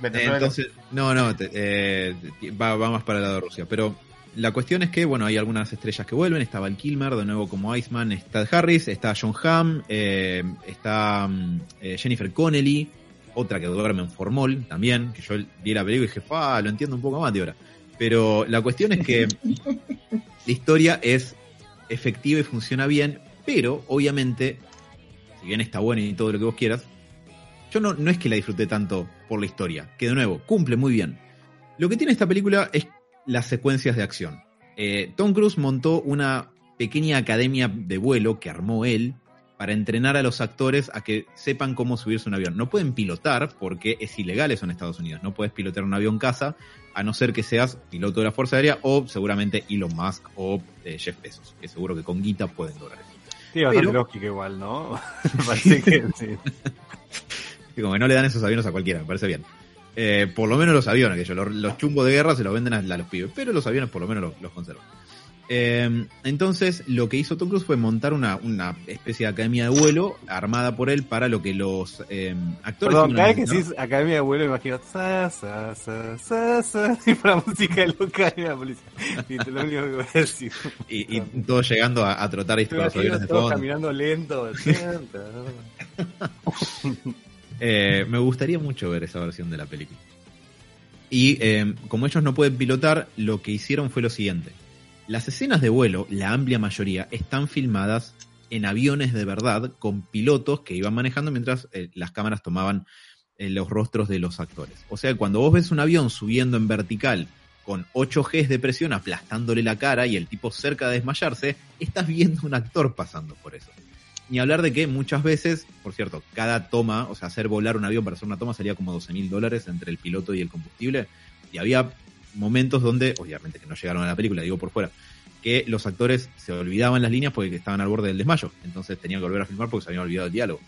Venezuela. Entonces, no, no, te- eh, va, va más para el lado de Rusia. Pero la cuestión es que, bueno, hay algunas estrellas que vuelven. Está Val Kilmer, de nuevo como Iceman. Está Harris, está John Hamm, eh, está mm, eh, Jennifer Connelly, otra que duerme en Formol también. Que yo vi la película y dije, ah, lo entiendo un poco más de ahora. Pero la cuestión es que la historia es efectiva y funciona bien, pero obviamente, si bien está buena y todo lo que vos quieras, yo no, no es que la disfruté tanto por la historia, que de nuevo, cumple muy bien. Lo que tiene esta película es las secuencias de acción. Eh, Tom Cruise montó una pequeña academia de vuelo que armó él para entrenar a los actores a que sepan cómo subirse un avión. No pueden pilotar porque es ilegal eso en Estados Unidos. No puedes pilotar un avión casa a no ser que seas piloto de la Fuerza Aérea o seguramente Elon Musk o eh, Jeff Bezos, que seguro que con guita pueden lograr eso. Sí, bastante Pero- lógico igual, ¿no? Parece que sí. Como que no le dan esos aviones a cualquiera, me parece bien. Eh, por lo menos los aviones, que yo, los, los chumbos de guerra se los venden a, a los pibes, pero los aviones por lo menos los, los conservan. Eh, entonces, lo que hizo Tom Cruise fue montar una, una especie de academia de vuelo armada por él para lo que los eh, actores. Perdón, cada vez que ¿no? decís Academia de Vuelo, imagino sa, y para música local de la policía. Y te lo único que voy a decir. y, y todos llegando a, a trotar y todos caminando lento. Eh, me gustaría mucho ver esa versión de la película. Y eh, como ellos no pueden pilotar, lo que hicieron fue lo siguiente. Las escenas de vuelo, la amplia mayoría, están filmadas en aviones de verdad con pilotos que iban manejando mientras eh, las cámaras tomaban eh, los rostros de los actores. O sea, cuando vos ves un avión subiendo en vertical con 8 Gs de presión aplastándole la cara y el tipo cerca de desmayarse, estás viendo un actor pasando por eso. Ni hablar de que muchas veces, por cierto, cada toma, o sea, hacer volar un avión para hacer una toma salía como 12 mil dólares entre el piloto y el combustible. Y había momentos donde, obviamente que no llegaron a la película, digo por fuera, que los actores se olvidaban las líneas porque estaban al borde del desmayo. Entonces tenían que volver a filmar porque se habían olvidado el diálogo.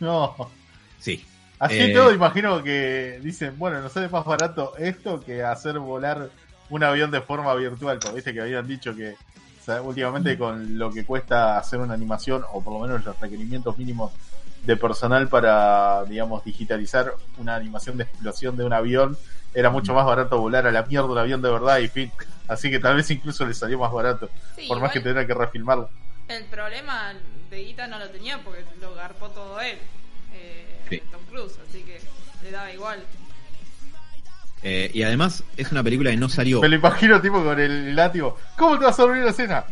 No. Sí. Así Eh, todo, imagino que dicen, bueno, no sale más barato esto que hacer volar un avión de forma virtual. Porque viste que habían dicho que o sea, últimamente con lo que cuesta hacer una animación, o por lo menos los requerimientos mínimos de personal para, digamos, digitalizar una animación de explosión de un avión, era mucho más barato volar a la mierda un avión de verdad y fin. Así que tal vez incluso le salió más barato, Sí, por más que tuviera que refilmarlo. El problema de Guita no lo tenía porque lo garpó todo él, eh, Sí. Tom Cruise, así que le daba igual. Eh, y además es una película que no salió. Me lo imagino tipo con el látigo. ¿Cómo te vas a volver la escena?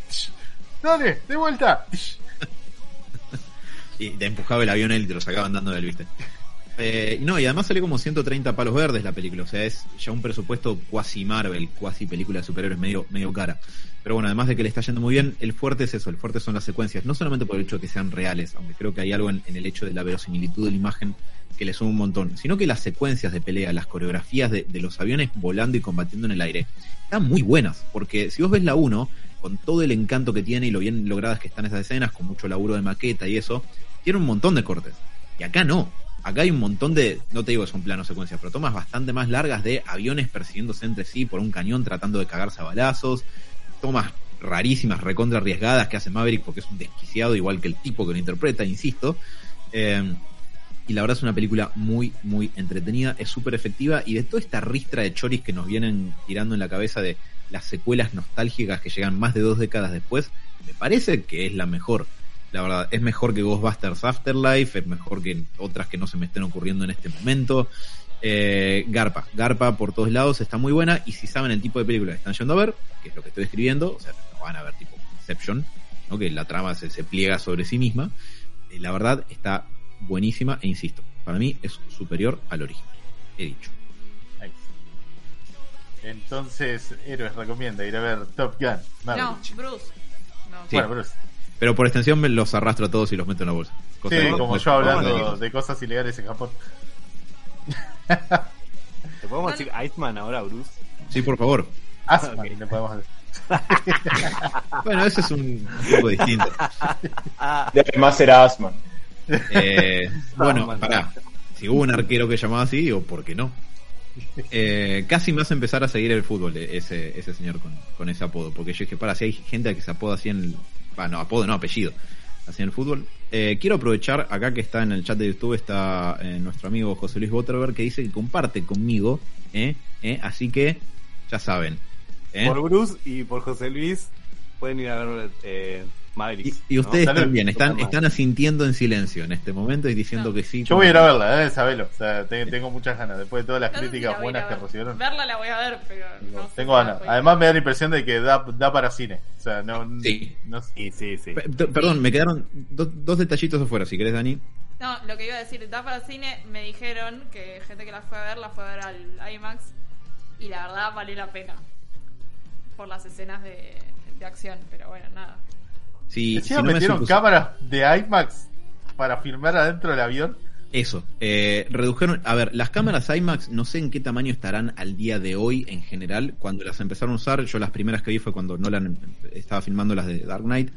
Dale, de vuelta. y te empujaba el avión él y te lo sacaban dando del viste. Eh, no, y además salió como 130 palos verdes la película, o sea, es ya un presupuesto cuasi Marvel, cuasi película de superhéroes medio, medio cara. Pero bueno, además de que le está yendo muy bien, el fuerte es eso, el fuerte son las secuencias, no solamente por el hecho de que sean reales, aunque creo que hay algo en, el hecho de la verosimilitud de la imagen que le suma un montón, sino que las secuencias de pelea, las coreografías de, de los aviones volando y combatiendo en el aire, están muy buenas, porque si vos ves la 1, con todo el encanto que tiene y lo bien logradas que están esas escenas, con mucho laburo de maqueta y eso, tiene un montón de cortes. Y acá no. Acá hay un montón de, no te digo que son planos secuencias, pero tomas bastante más largas de aviones persiguiéndose entre sí por un cañón tratando de cagarse a balazos, tomas rarísimas, recontra arriesgadas que hace Maverick porque es un desquiciado igual que el tipo que lo interpreta, insisto. Eh, y la verdad es una película muy, muy entretenida, es súper efectiva y de toda esta ristra de choris que nos vienen tirando en la cabeza de las secuelas nostálgicas que llegan más de dos décadas después, me parece que es la mejor. La verdad, es mejor que Ghostbusters Afterlife, es mejor que otras que no se me estén ocurriendo en este momento. Eh, Garpa, Garpa por todos lados está muy buena y si saben el tipo de película que están yendo a ver, que es lo que estoy escribiendo, o sea, no van a ver tipo Inception, ¿no? que la trama se, se pliega sobre sí misma, eh, la verdad está buenísima e insisto, para mí es superior al original, he dicho. Entonces, Héroes recomienda ir a ver Top Gun. No. Bruce. No, Sí. Bueno, Bruce. Pero por extensión me los arrastro a todos y los meto en la bolsa. Cosa Sí, como yo hablando de cosas ilegales en Japón. ¿Te podemos decir Iceman ahora, Bruce? Sí, por favor. Asman, Ok. le podemos decir. Bueno, eso es un, poco distinto. Debe más ser Asman. Eh, bueno, pará. Si hubo un arquero que llamaba así, o por qué no. Eh, casi me hace empezar a seguir el fútbol eh, ese, ese señor con, con ese apodo. Porque yo dije, para, si hay gente que se apoda así en el. Ah, no, apodo, no, apellido. Así en el fútbol. Eh, quiero aprovechar, acá que está en el chat de YouTube, está eh, nuestro amigo José Luis Waterberg, que dice que comparte conmigo. Eh, así que, ya saben. Por Bruce y por José Luis pueden ir a ver eh, Maverick. Y, y ustedes Salud. también están, están asintiendo en silencio en este momento y diciendo No. que sí. Yo voy a ir a verla, eh, sabelo. O sea, te- tengo muchas ganas. Después de todas las No críticas buenas que recibieron. Verla la voy a ver, pero tengo- no tengo ganas. Además, me da la impresión de que da, da para cine. O sea, no. Sí. no sé. Sí, sí, sí. P- Perdón, me quedaron do- dos detallitos afuera, si querés, Dani. No, lo que iba a decir, da para cine, me dijeron que gente que la fue a ver, la fue a ver al IMAX y la verdad vale la pena por las escenas de, de acción, pero bueno, nada. Si, no metieron cámaras de IMAX para filmar adentro del avión. Eso, eh, redujeron, a ver, las cámaras IMAX no sé en qué tamaño estarán al día de hoy en general, cuando las empezaron a usar, yo las primeras que vi fue cuando Nolan estaba filmando las de Dark Knight,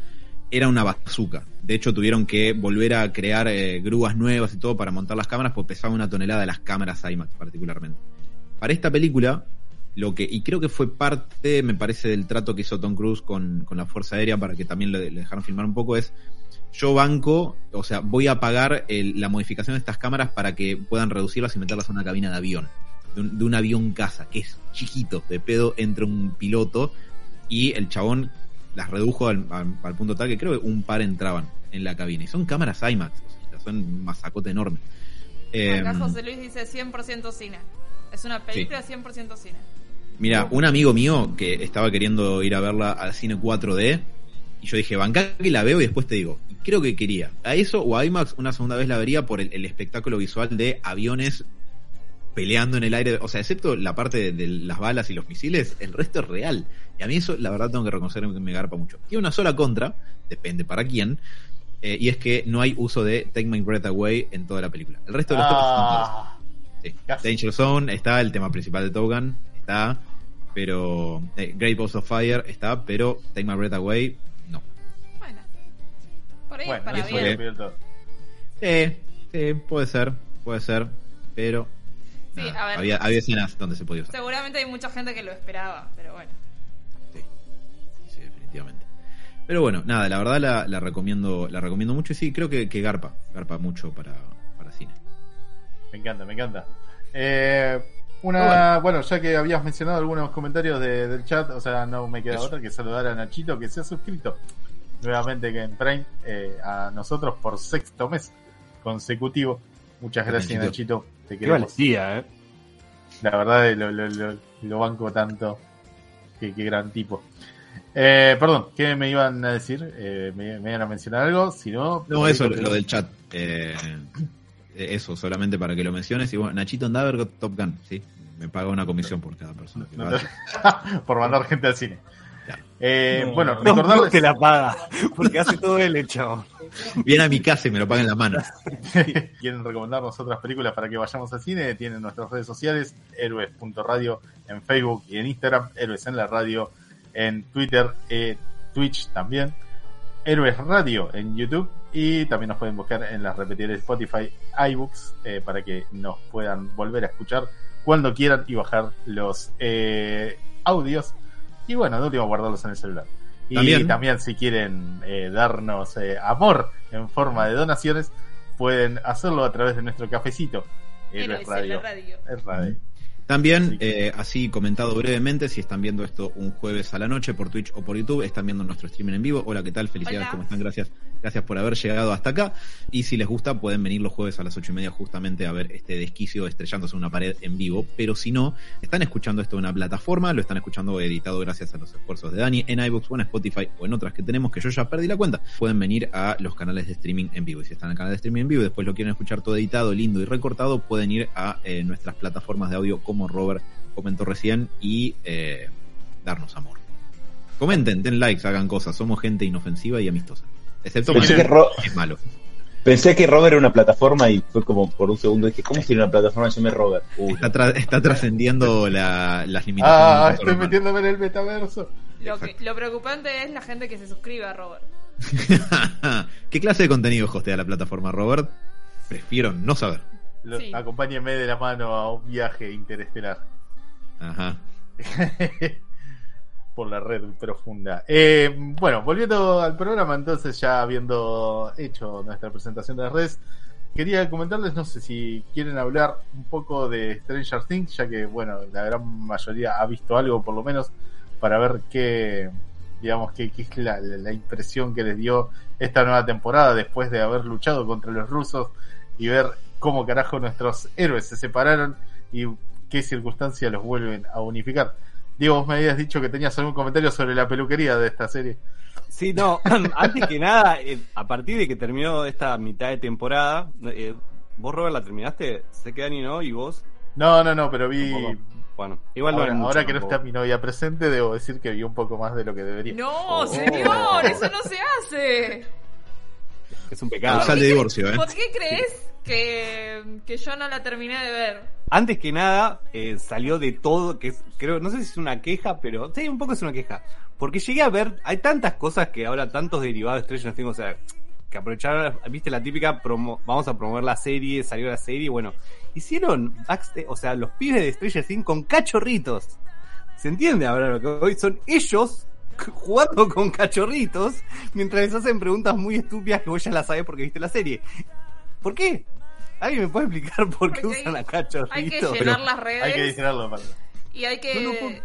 era una bazooka, de hecho tuvieron que volver a crear eh, grúas nuevas y todo para montar las cámaras, porque pesaba una tonelada las cámaras IMAX particularmente. Para esta película, lo que, y creo que fue parte, me parece, del trato que hizo Tom Cruise con, con la Fuerza Aérea para que también le, le dejaron filmar un poco, es yo banco, o sea, voy a pagar el- la modificación de estas cámaras para que puedan reducirlas y meterlas a una cabina de avión. De un, de un avión casa, que es chiquito, de pedo entre un piloto y el chabón las redujo al, al- al punto tal que creo que un par entraban en la cabina. Y son cámaras IMAX, o sea, son un masacote enorme. Eh, Acá José Luis dice 100% cine. Es una película 100% cine. Mira, un amigo mío que estaba queriendo ir a verla al cine 4D, y yo dije, banca que la veo y después te digo, creo que quería. A eso o a IMAX una segunda vez la vería por el, el espectáculo visual de aviones peleando en el aire, o sea, excepto la parte de, de las balas y los misiles, el resto es real. Y a mí eso, la verdad, tengo que reconocer que me garpa mucho. Tiene una sola contra, depende para quién, eh, y es que no hay uso de Take My Breath Away en toda la película. El resto de los temas. Ah, Sí. Casi. Danger Zone está, el tema principal de Top Gun está, pero eh, Great Balls of Fire está, pero Take My Breath Away no. Bueno. Por ahí bueno, es para bien. Sí, sí, puede ser, puede ser, pero Sí, nada, a ver. había, había escenas donde se podía usar. Seguramente hay mucha gente que lo esperaba, pero bueno. Sí, sí, definitivamente. Pero bueno, nada, la verdad la, la recomiendo, la recomiendo mucho y sí, creo que, que garpa, garpa mucho para, para cine. Me encanta, me encanta. Eh, una, bueno, ya que habías mencionado algunos comentarios de- del chat, o sea, no me queda Eso. otra que saludar a Nachito que se ha suscrito nuevamente que en Prime eh, a nosotros por sexto mes consecutivo. Muchas gracias, Nachito. Nachito. Te Qué queremos. valentía, eh. La verdad, eh, lo, lo, lo, lo banco tanto. Qué, qué gran tipo. Eh, perdón, ¿qué me iban a decir? Eh, me, me iban a mencionar algo? Si no, No, eso, lo del chat. Eh, eso, solamente para que lo menciones. Y bueno, Nachito Andaver Top Gun, sí. Me paga una comisión por cada persona que No, va. no, por mandar gente al cine. Eh, No. bueno, No, recordarles. no te la paga, porque hace todo él, el chavo. Viene a mi casa y me lo paga en la mano. quieren recomendarnos otras películas para que vayamos al cine, tienen nuestras redes sociales, héroes.radio en Facebook y en Instagram, héroes en la radio en Twitter, eh, Twitch también, héroes radio en YouTube y también nos pueden buscar en las repetidas de Spotify, iBooks, eh, para que nos puedan volver a escuchar cuando quieran y bajar los eh, audios y bueno, de último guardarlos en el celular. Y También. también, si quieren eh, darnos eh, amor en forma de donaciones, pueden hacerlo a través de nuestro cafecito. Héroes en Radio. la radio. Es radio. También, eh, así comentado brevemente, si están viendo esto un jueves a la noche por Twitch o por YouTube, están viendo nuestro streaming en vivo. Hola, ¿qué tal? Felicidades, Hola. ¿cómo están? Gracias, gracias por haber llegado hasta acá. Y si les gusta, pueden venir los jueves a las ocho y media justamente a ver este desquicio estrellándose en una pared en vivo. Pero si no, están escuchando esto en una plataforma, lo están escuchando editado gracias a los esfuerzos de Dani en iVoox o en Spotify o en otras que tenemos que yo ya perdí la cuenta. Pueden venir a los canales de streaming en vivo. Y si están en el canal de streaming en vivo y después lo quieren escuchar todo editado, lindo y recortado, pueden ir a eh, nuestras plataformas de audio como Robert comentó recién y eh, darnos amor. Comenten, den likes, hagan cosas. Somos gente inofensiva y amistosa. Excepto Pensé que, Ro- es malo. pensé que Robert era una plataforma y fue como por un segundo dije, ¿cómo sería una plataforma? Llame Robert. Uy, Está, tra- está trascendiendo la- las limitaciones. Ah, estoy metiéndome en el metaverso. Lo, que- Exacto. lo preocupante es la gente que se suscribe a Robert. ¿Qué clase de contenido hostea la plataforma, Robert? Prefiero no saber. Lo- Sí. Acompáñenme de la mano a un viaje interestelar. Ajá. por la red profunda. Eh, bueno, volviendo al programa, entonces ya habiendo hecho nuestra presentación de las redes, quería comentarles, no sé si quieren hablar un poco de Stranger Things, ya que, bueno, la gran mayoría ha visto algo por lo menos para ver qué, digamos, qué, es la- la impresión que les dio esta nueva temporada después de haber luchado contra los rusos y ver cómo carajo nuestros héroes se separaron y qué circunstancias los vuelven a unificar. Diego, vos me habías dicho que tenías algún comentario sobre la peluquería de esta serie. Sí, no, antes que nada, eh, a partir de que terminó esta mitad de temporada, eh, vos, Robert, la terminaste, sé que Dani no, y vos, No, no, no, pero vi. Bueno, igual ahora, mucho ahora que no está mi novia presente, debo decir que vi un poco más de lo que debería. No, Oh. señor, eso no se hace. Es un pecado. Causal de divorcio, ¿eh? ¿Por qué crees que, que yo no la terminé de ver? Antes que nada, eh, salió de todo, que creo, no sé si es una queja, pero sí, un poco es una queja. Porque llegué a ver, hay tantas cosas que ahora, tantos derivados de Stranger Things, o sea, que aprovecharon, viste la típica, promo- vamos a promover la serie, salió la serie, bueno, hicieron, backsta- o sea, los pibes de Stranger Things con cachorritos. ¿Se entiende ahora lo que hoy son ellos jugando con cachorritos mientras les hacen preguntas muy estúpidas que vos ya las sabés porque viste la serie? ¿Por qué? ¿Alguien me puede explicar por qué Porque usan a Hay que cachorritos? llenar las redes Hay que adicionarlo, aparte. y hay que No, no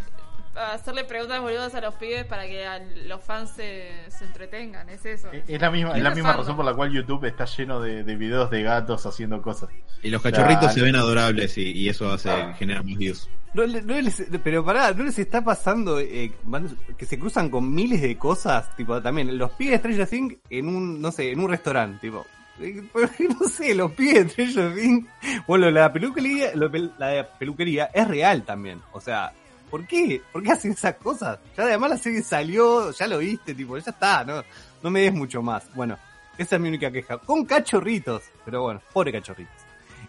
hacerle preguntas boludas a los pibes para que a los fans se, se entretengan, es eso. Es es la misma, es la misma razón por la cual YouTube está lleno de, de videos de gatos haciendo cosas. Y los cachorritos Dale. se ven adorables y, y eso hace genera más views. No, le- no les- pero pará, ¿no les está pasando eh, van- que se cruzan con miles de cosas? Tipo, también, los pibes de Stranger Things en un, no sé, en un restaurante, tipo. No sé, los pibes de Stranger. Bueno, la peluquería, la peluquería es real también. O sea, ¿por qué? ¿Por qué hacen esas cosas? Ya además la serie salió, ya lo viste, tipo, ya está, no, no me des mucho más. Bueno, Esa es mi única queja. Con cachorritos. Pero bueno, pobre cachorritos.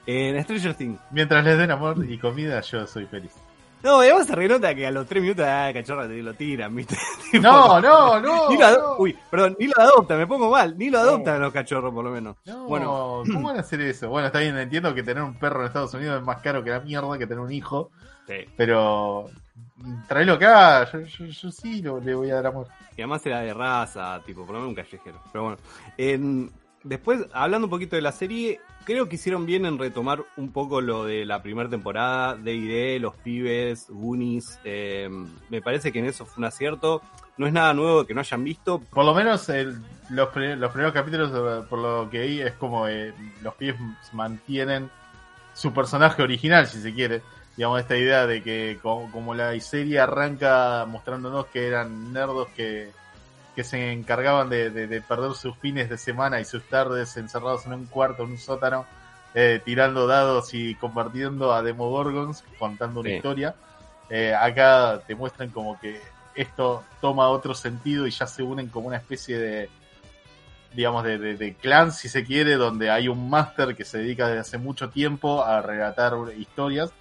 En Stranger Things. Mientras les den amor y comida, yo soy feliz. No, además se renota que a los tres minutos, ah, cachorro, te lo tiran, ¿viste? No, no, no. Ni no. Uy, perdón, ni lo adoptan, me pongo mal. Ni lo adoptan los cachorros, por lo menos. No, Bueno, ¿cómo van a hacer eso? Bueno, está bien, entiendo que tener un perro en Estados Unidos es más caro que la mierda que tener un hijo, sí. pero mm, tráelo acá, yo, yo, yo sí lo- le voy a dar amor. Y además era de raza, tipo, por lo menos un callejero. Pero bueno. En- después, hablando un poquito de la serie, creo que hicieron bien en retomar un poco lo de la primera temporada, D&D, los pibes, Goonies. eh, me parece que en eso fue un acierto. No es nada nuevo que no hayan visto. Por lo menos el- los, los primeros capítulos, eh, por lo que vi, es como eh, los pies mantienen su personaje original, si se quiere. Digamos, esta idea de que co- como, la serie arranca mostrándonos que eran nerdos que, que se encargaban de, de- de perder sus fines de semana y sus tardes encerrados en un cuarto, en un sótano, eh, tirando dados y compartiendo a Demogorgons, contando una Sí. historia. Eh, acá te muestran como que esto toma otro sentido y ya se unen como una especie de digamos de, de, de clan si se quiere donde hay un máster que se dedica desde hace mucho tiempo a relatar historias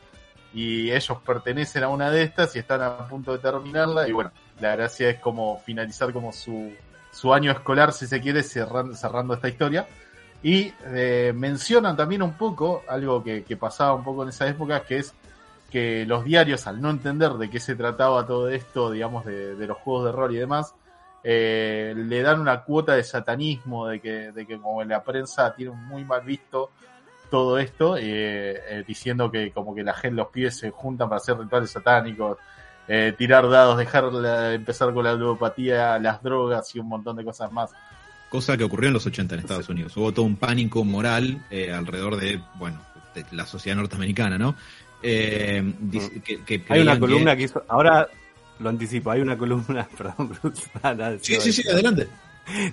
y ellos pertenecen a una de estas y están a punto de terminarla y bueno la gracia es como finalizar como su, su año escolar si se quiere cerrando, esta historia. Y eh, mencionan también un poco algo que, pasaba un poco en esa época que es que los diarios, al no entender de qué se trataba todo esto, digamos, de, de los juegos de rol y demás, eh, le dan una cuota de satanismo, de que, de que como la prensa tiene muy mal visto todo esto, eh, diciendo que como que la gente, los pibes se juntan para hacer rituales satánicos, eh, tirar dados, dejar la- empezar con la ludopatía, las drogas y un montón de cosas más. Cosa que ocurrió en los 80 en Estados Unidos. Hubo todo un pánico moral eh, alrededor de, bueno, de la sociedad norteamericana, ¿no? Eh, dice- que, que Hay una columna que- que hizo. Ahora lo anticipo, hay una columna. Perdón, Sí, sí, sí, adelante.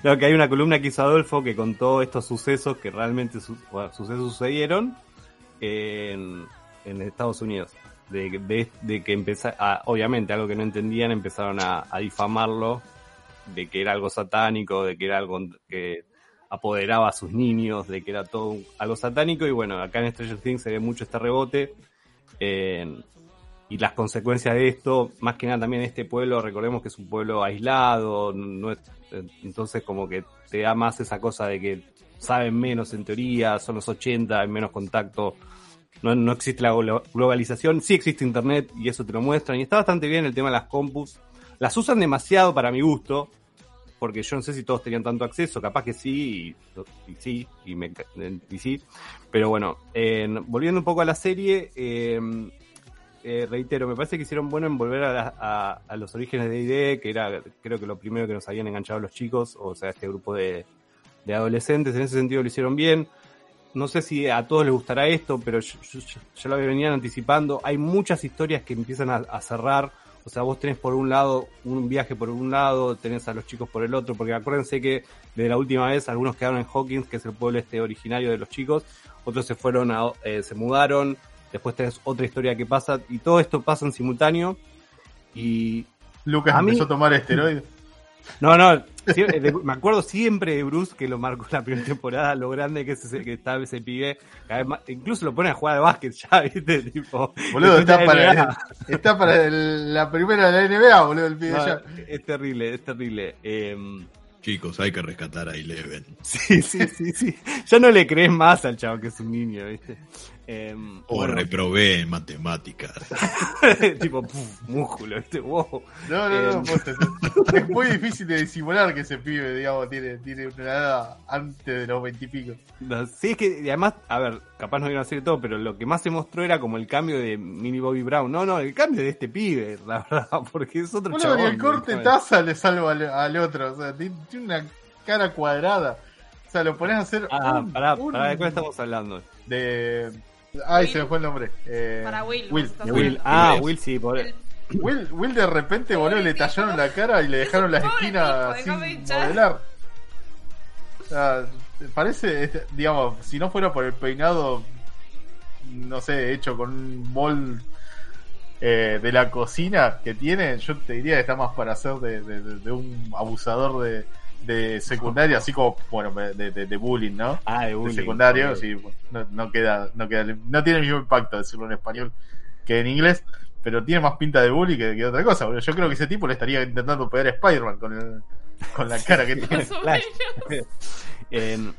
No, que hay una columna que hizo Adolfo que contó estos sucesos que realmente su- bueno, sucesos sucedieron en, en Estados Unidos. De, de, de que empezar, obviamente algo que no entendían, empezaron a, a difamarlo, de que era algo satánico, de que era algo que apoderaba a sus niños, de que era todo algo satánico, y bueno, acá en Stranger Things se ve mucho este rebote. eh, y las consecuencias de esto, más que nada también este pueblo, recordemos que es un pueblo aislado, no es, entonces como que te da más esa cosa de que saben menos en teoría, son los 80, hay menos contacto, no, no existe la glo- globalización, sí existe internet y eso te lo muestran, y está bastante bien el tema de las compus, las usan demasiado para mi gusto, porque yo no sé si todos tenían tanto acceso, capaz que sí, y, sí, y, me, sí, pero bueno, volviendo un poco a la serie, eh, eh, reitero, me parece que hicieron bueno en volver a- a los orígenes de ID, que era creo que lo primero que nos habían enganchado los chicos, o sea, este grupo de, de adolescentes, en ese sentido lo hicieron bien. No sé si a todos les gustará esto, pero yo- yo- yo- ya lo venían anticipando. Hay muchas historias que empiezan a, a cerrar. O sea, vos tenés por un lado un viaje por un lado, tenés a los chicos por el otro, porque acuérdense que desde la última vez algunos quedaron en Hawkins, que es el pueblo este originario de los chicos, otros se fueron a, eh, se mudaron, después tenés otra historia que pasa, y todo esto pasa en simultáneo. Y Lucas A mí- empezó a tomar esteroides. No, no, eh, me acuerdo siempre de Bruce que lo marcó la primera temporada, lo grande que, es ese, que está ese pibe, incluso lo pone a jugar de básquet ya, viste, tipo. Boludo, está para, está para el- la primera de la NBA, boludo, el pibe No, ya. es terrible, es terrible. Em, Chicos, hay que rescatar a Eleven. sí, sí, sí, sí. Ya no le crees más al chavo que es un niño, viste. Em, O bueno, reprobé en matemáticas. tipo, puf, músculo, viste, wow. No, no, no, Eh, posta, es- es muy difícil de disimular que ese pibe, digamos, tiene, tiene una edad antes de los veintipico. No, sí, es que y además, a ver, capaz no iban a hacer todo, pero lo que más se mostró era como el cambio de Mini Bobby Brown. No, no, el cambio de este pibe, la verdad, porque es otro Boludo, chabón. el corte taza le salva al, al otro, o sea, tiene, tiene una cara cuadrada. O sea, lo pones a hacer Ah, un- pará, un- pará, ¿de cuál estamos hablando? de... Ay, Will. se me fue el nombre. Eh, Para Will, Will. Will. Will. Ah, Will. Sí, por El- Will, Will de repente, boludo, le tallaron la cara y le dejaron las esquinas sin modelar. O sea, parece, este, digamos, si no fuera por el peinado, no sé, hecho con un bol eh, de la cocina que tiene, yo te diría que está más para hacer de, de- de- de un abusador de, de secundario, así como, bueno, de, de, de bullying, ¿no? Ah, de De bullying. secundario, ok. sí, no, no queda, no queda, no tiene el mismo impacto decirlo en español que en inglés, pero tiene más pinta de bully que, que otra cosa. Yo creo que ese tipo le estaría intentando pegar a Spider-Man con, el- con la cara que tiene. En-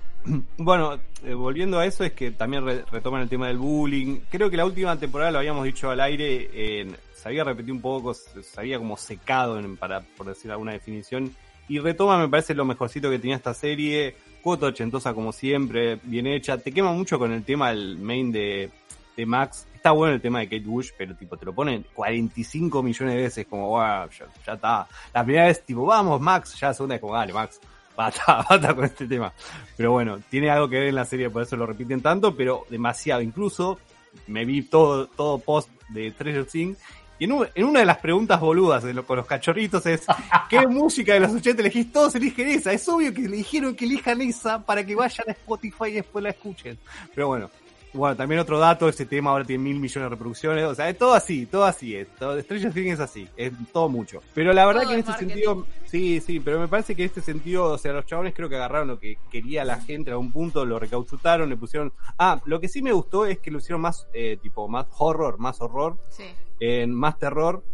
bueno, eh, volviendo a eso, es que también re- retoman el tema del bullying. Creo que la última temporada, lo habíamos dicho al aire, en- se había repetido un poco, se había como secado, en- para, por decir alguna definición. Y retoma, me parece, lo mejorcito que tenía esta serie. Cuota ochentosa como siempre, bien hecha. Te quema mucho con el tema del main de, de Max. Está bueno el tema de Kate Bush, pero tipo te lo ponen 45 millones de veces, como, wow, ya, está. La primera vez, tipo, vamos, Max. Ya la segunda es como, dale, Max. Bata, bata con este tema. Pero bueno, tiene algo que ver en la serie, por eso lo repiten tanto, pero demasiado. Incluso me vi todo, todo post de Treasure Things. Y en, un- en una de las preguntas boludas de lo- con los cachorritos es ¿Qué música de los 80 elegís? Todos eligen esa. Es obvio que le dijeron que elijan esa para que vayan a Spotify y después la escuchen. Pero bueno, bueno, también otro dato, ese tema ahora tiene mil millones de reproducciones. O sea, es todo así, todo así es. Todo, Stranger Things es así, es todo mucho. Pero la verdad Todo que en es este marketing. sentido, sí, sí, pero me parece que en este sentido, o sea, los chabones creo que agarraron lo que quería la gente a un punto, lo recauchutaron, le pusieron... Ah, lo que sí me gustó es que lo hicieron más, eh, tipo, más horror, más horror Sí. En más terror.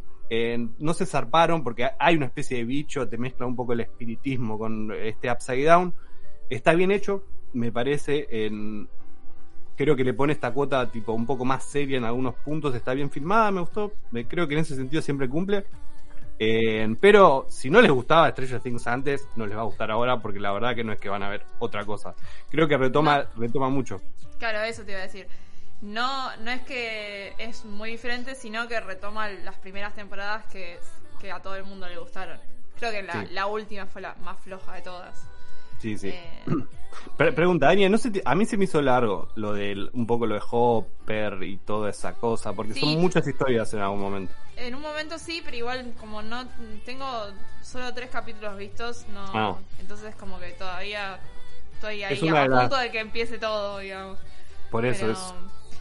no se zarparon porque hay una especie de bicho, te mezcla un poco el espiritismo con este Upside Down. Está bien hecho, me parece. En, creo que le pone esta cuota tipo un poco más seria en algunos puntos. Está bien filmada, me gustó. Me, creo que en ese sentido siempre cumple. Pero si no les gustaba Stranger Things antes, no les va a gustar ahora porque la verdad que no es que van a ver otra cosa. Creo que retoma, retoma mucho. Claro, eso te iba a decir. No, no es que es muy diferente, sino que retoma las primeras temporadas que, que a todo el mundo le gustaron. Creo que la, Sí. la última fue la más floja de todas. Sí, sí. Eh, Pre- pregunta, Dani, no sé, ti- a mí se me hizo largo lo del, un poco lo de Hopper y toda esa cosa, porque Sí. son muchas historias en algún momento. en un momento sí, pero igual como no tengo solo tres capítulos vistos, no. Ah. Entonces como que todavía estoy ahí Es a punto de que empiece todo, digamos. Por eso Pero- es,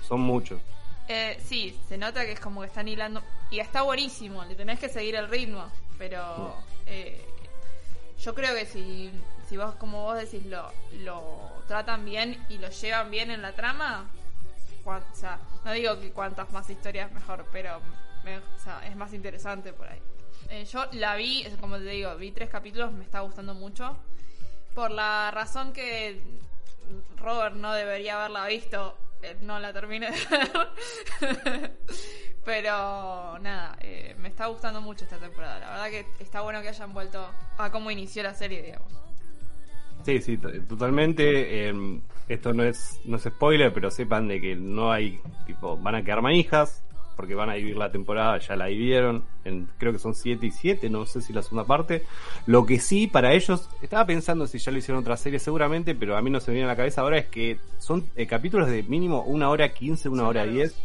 son muchos. Eh, sí, se nota que es como que están hilando. Y está buenísimo, le tenés que seguir el ritmo. Pero eh, yo creo que si, si vos, como vos decís, lo, lo tratan bien y lo llevan bien en la trama, o sea, no digo que cuantas más historias mejor, pero o sea, es más interesante por ahí. Eh, yo la vi, como te digo, vi tres capítulos, me está gustando mucho. Por la razón que Robert no debería haberla visto, eh, no la terminé de ver. Pero nada, eh, me está gustando mucho esta temporada. La verdad que está bueno que hayan vuelto a cómo inició la serie, digamos. Sí, sí, to- totalmente. eh, esto no es, no es spoiler, pero sepan de que no hay, tipo, van a quedar manijas, porque van a vivir la temporada, ya la vivieron, en, creo que son 7 y 7, no sé si la segunda parte. Lo que sí, para ellos, estaba pensando si ya lo hicieron otra serie seguramente, pero a mí no se me viene a la cabeza ahora, es que son eh, capítulos de mínimo una hora 15, una Son hora largos. 10.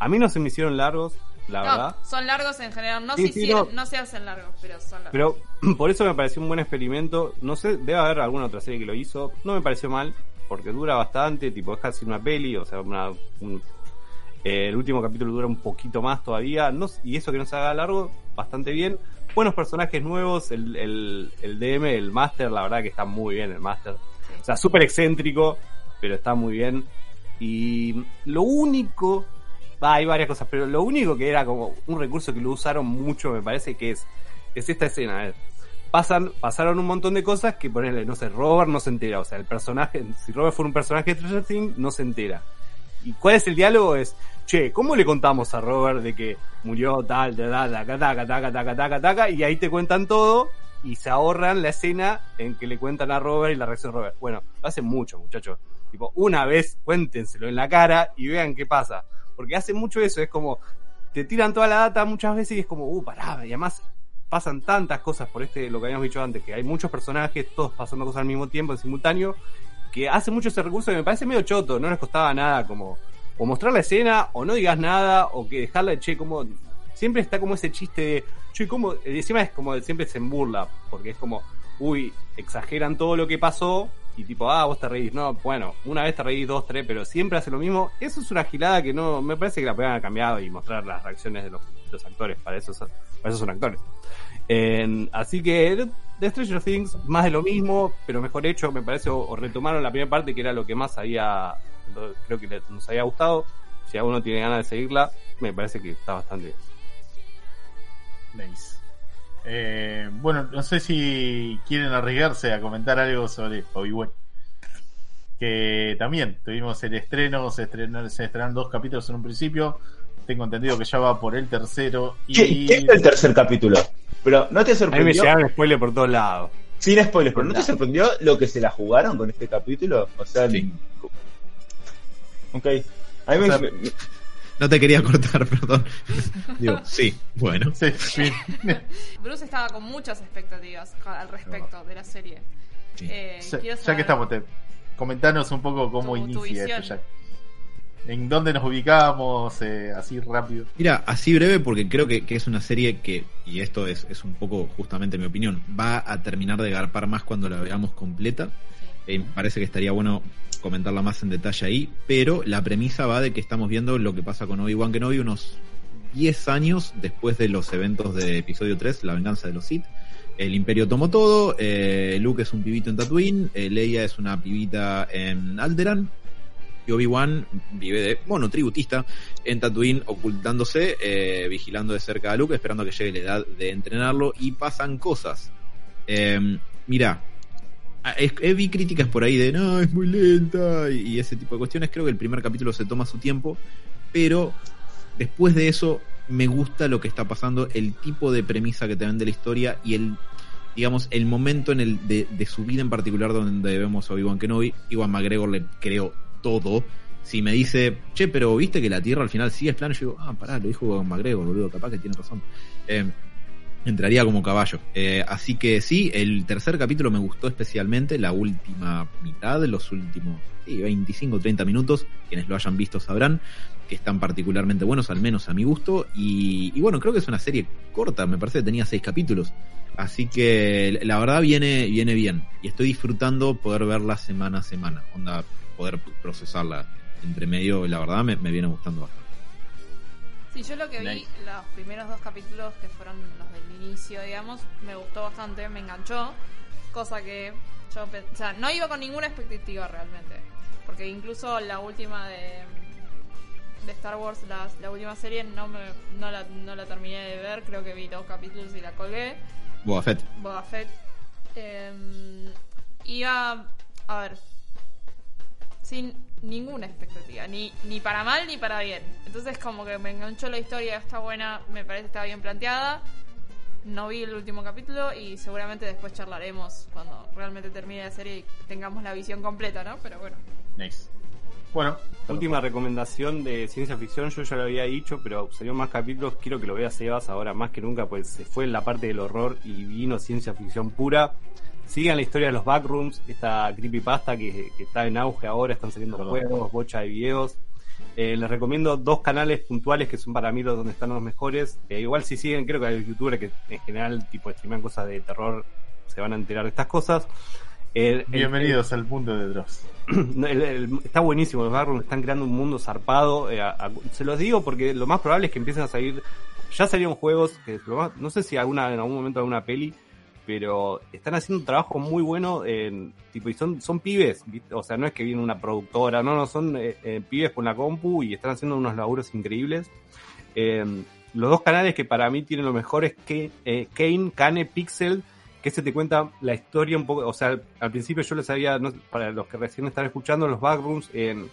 A mí no se me hicieron largos, la verdad. Son largos en general. No, Sí, se sí, hicieron- no. no se hacen largos, pero son largos. Pero por eso me pareció un buen experimento. No sé, debe haber alguna otra serie que lo hizo. No me pareció mal, porque dura bastante, tipo es casi una peli, o sea, una, un- eh, el último capítulo dura un poquito más todavía. Y eso que no se haga largo, bastante bien. Buenos personajes nuevos, el, DM, el Master, la verdad que está muy bien el Master. O sea, súper excéntrico, pero está muy bien. Y lo único, va, hay varias cosas, pero lo único que era como un recurso que lo usaron mucho, me parece que es, es esta escena. eh. Pasan, pasaron un montón de cosas que ponerle, no sé, Robert no se entera. O sea, el personaje, si Robert fuera un personaje de Stranger Things, no se entera. ¿Y cuál es el diálogo? Es, che, ¿cómo le contamos a Robert de que murió tal, tal, tal, taca, taca, taca, taca, taca, taca? Y ahí te cuentan todo y se ahorran la escena en que le cuentan a Robert y la reacción de Robert. Bueno, lo hacen mucho, muchachos. Tipo, una vez cuéntenselo en la cara y vean qué pasa. Porque hacen mucho eso, es como, te tiran toda la data muchas veces y es como, uh, pará, y además pasan tantas cosas por este, lo que habíamos dicho antes, que hay muchos personajes, todos pasando cosas al mismo tiempo, en simultáneo, que hace mucho ese recurso que me parece medio choto, no les costaba nada como o mostrar la escena o no digas nada o que dejarla, che, como siempre está como ese chiste de, che, como, encima es como siempre se burla, porque es como, uy, exageran todo lo que pasó y tipo, ah, vos te reís, no, bueno, una vez te reís, dos, tres, pero siempre hace lo mismo, eso es una gilada que no, me parece que la podrían haber cambiado y mostrar las reacciones de los, actores, para eso, para eso son actores. En- así que The Stranger Things, más de lo mismo, pero mejor hecho, me parece, o, o retomaron la primera parte, que era lo que más había, lo- creo que nos había gustado. Si alguno tiene ganas de seguirla, me parece que está bastante bien. Nice. Eh, bueno, no sé si quieren arriesgarse a comentar algo sobre Obi-Wan. Que también tuvimos el estreno, se, estrenó, se estrenaron dos capítulos en un principio. Tengo entendido que ya va por el tercero. Y ¿Qué, qué es el tercer capítulo? Pero ¿no te A mí me sorprendió? llegaron spoilers por todos lados. Sin spoilers, pero ¿no te sorprendió lo que se la jugaron con este capítulo? O sea, Sí. ok. A mí me, O sea, me- me- No te quería cortar, perdón. Digo, sí, bueno. Sí, fin. Bruce estaba con muchas expectativas al respecto de la serie. Sí. Eh, ya, que estamos, te, comentanos un poco cómo Tu- tu inicia visión. esto, Jack. ¿En dónde nos ubicamos? Eh, así rápido. Mira, así breve porque creo que, que es una serie que, y esto es, es un poco justamente mi opinión, va a terminar de garpar más cuando la veamos completa. Eh, parece que estaría bueno comentarla más en detalle ahí, pero la premisa va de que estamos viendo lo que pasa con Obi-Wan Kenobi unos 10 años después de los eventos de episodio 3, La venganza de los Sith. El Imperio tomó todo, eh, Luke es un pibito en Tatooine, eh, Leia es una pibita en Alderan, Obi-Wan vive de, bueno, tributista en Tatooine ocultándose, eh, vigilando de cerca a Luke, esperando a que llegue la edad de entrenarlo y pasan cosas. Eh, eh, vi críticas por ahí de no, es muy lenta y, ese tipo de cuestiones. Creo que el primer capítulo se toma su tiempo, pero después de eso me gusta lo que está pasando, el tipo de premisa que te vende la historia y el, digamos, el momento en el de, su vida en particular donde vemos a Obi-Wan Kenobi. Iwan McGregor le creo todo. Si me dice, che, pero viste que la Tierra al final sigue es plano, yo digo, ah, pará, lo dijo McGregor, boludo, capaz que tiene razón. Eh, entraría como caballo. Eh, así que sí, el tercer capítulo me gustó especialmente, la última mitad, los últimos sí, 25 30 minutos, quienes lo hayan visto sabrán que están particularmente buenos, al menos a mi gusto, y, y bueno, creo que es una serie corta, me parece que tenía seis capítulos, así que la verdad viene, viene bien, y estoy disfrutando poder verla semana a semana, onda, poder procesarla entre medio, la verdad me, me viene gustando bastante. Sí, yo lo que vi, los primeros dos capítulos que fueron los del inicio, digamos, me gustó bastante, me enganchó, cosa que yo, pe- o sea, no iba con ninguna expectativa realmente, porque incluso la última de, de Star Wars, la, la última serie, no, me, no, la, no la terminé de ver, creo que vi dos capítulos y la colgué. Boba Fett. Boba Fett. Eh, iba, a ver, sin ninguna expectativa, ni, ni para mal ni para bien. Entonces como que me enganchó la historia, está buena, me parece que está bien planteada. No vi el último capítulo y seguramente después charlaremos cuando realmente termine la serie y tengamos la visión completa, ¿no? Pero bueno. Nice. Bueno, Última recomendación de ciencia ficción, yo ya lo había dicho, pero salieron más capítulos, quiero que lo vea Sebas ahora más que nunca, pues se fue en la parte del horror y vino ciencia ficción pura. Sigan la historia de los backrooms, esta creepypasta que, que está en auge ahora, están saliendo juegos, bocha de videos. Eh, les recomiendo dos canales puntuales que son para mí los donde están los mejores. Eh, igual si siguen, creo que hay youtubers que en general tipo streaman cosas de terror, se van a enterar de estas cosas. El- el- bienvenidos al mundo de Dross. no, el- el- está buenísimo, los Backrooms están creando un mundo zarpado. eh, a- a- se los digo porque lo más probable es que empiecen a salir. Ya salieron juegos, que lo más- no sé si alguna en algún momento alguna peli, pero están haciendo un trabajo muy bueno. En, tipo, y son, son pibes, o sea, no es que viene una productora, no, no, son eh, eh, pibes con la compu y están haciendo unos laburos increíbles. Eh, los dos canales que para mí tienen lo mejor es que, eh, Kane, Kane, Pixel, que se te cuenta la historia un poco, o sea, al, principio yo les había, no- para los que recién están escuchando los backrooms,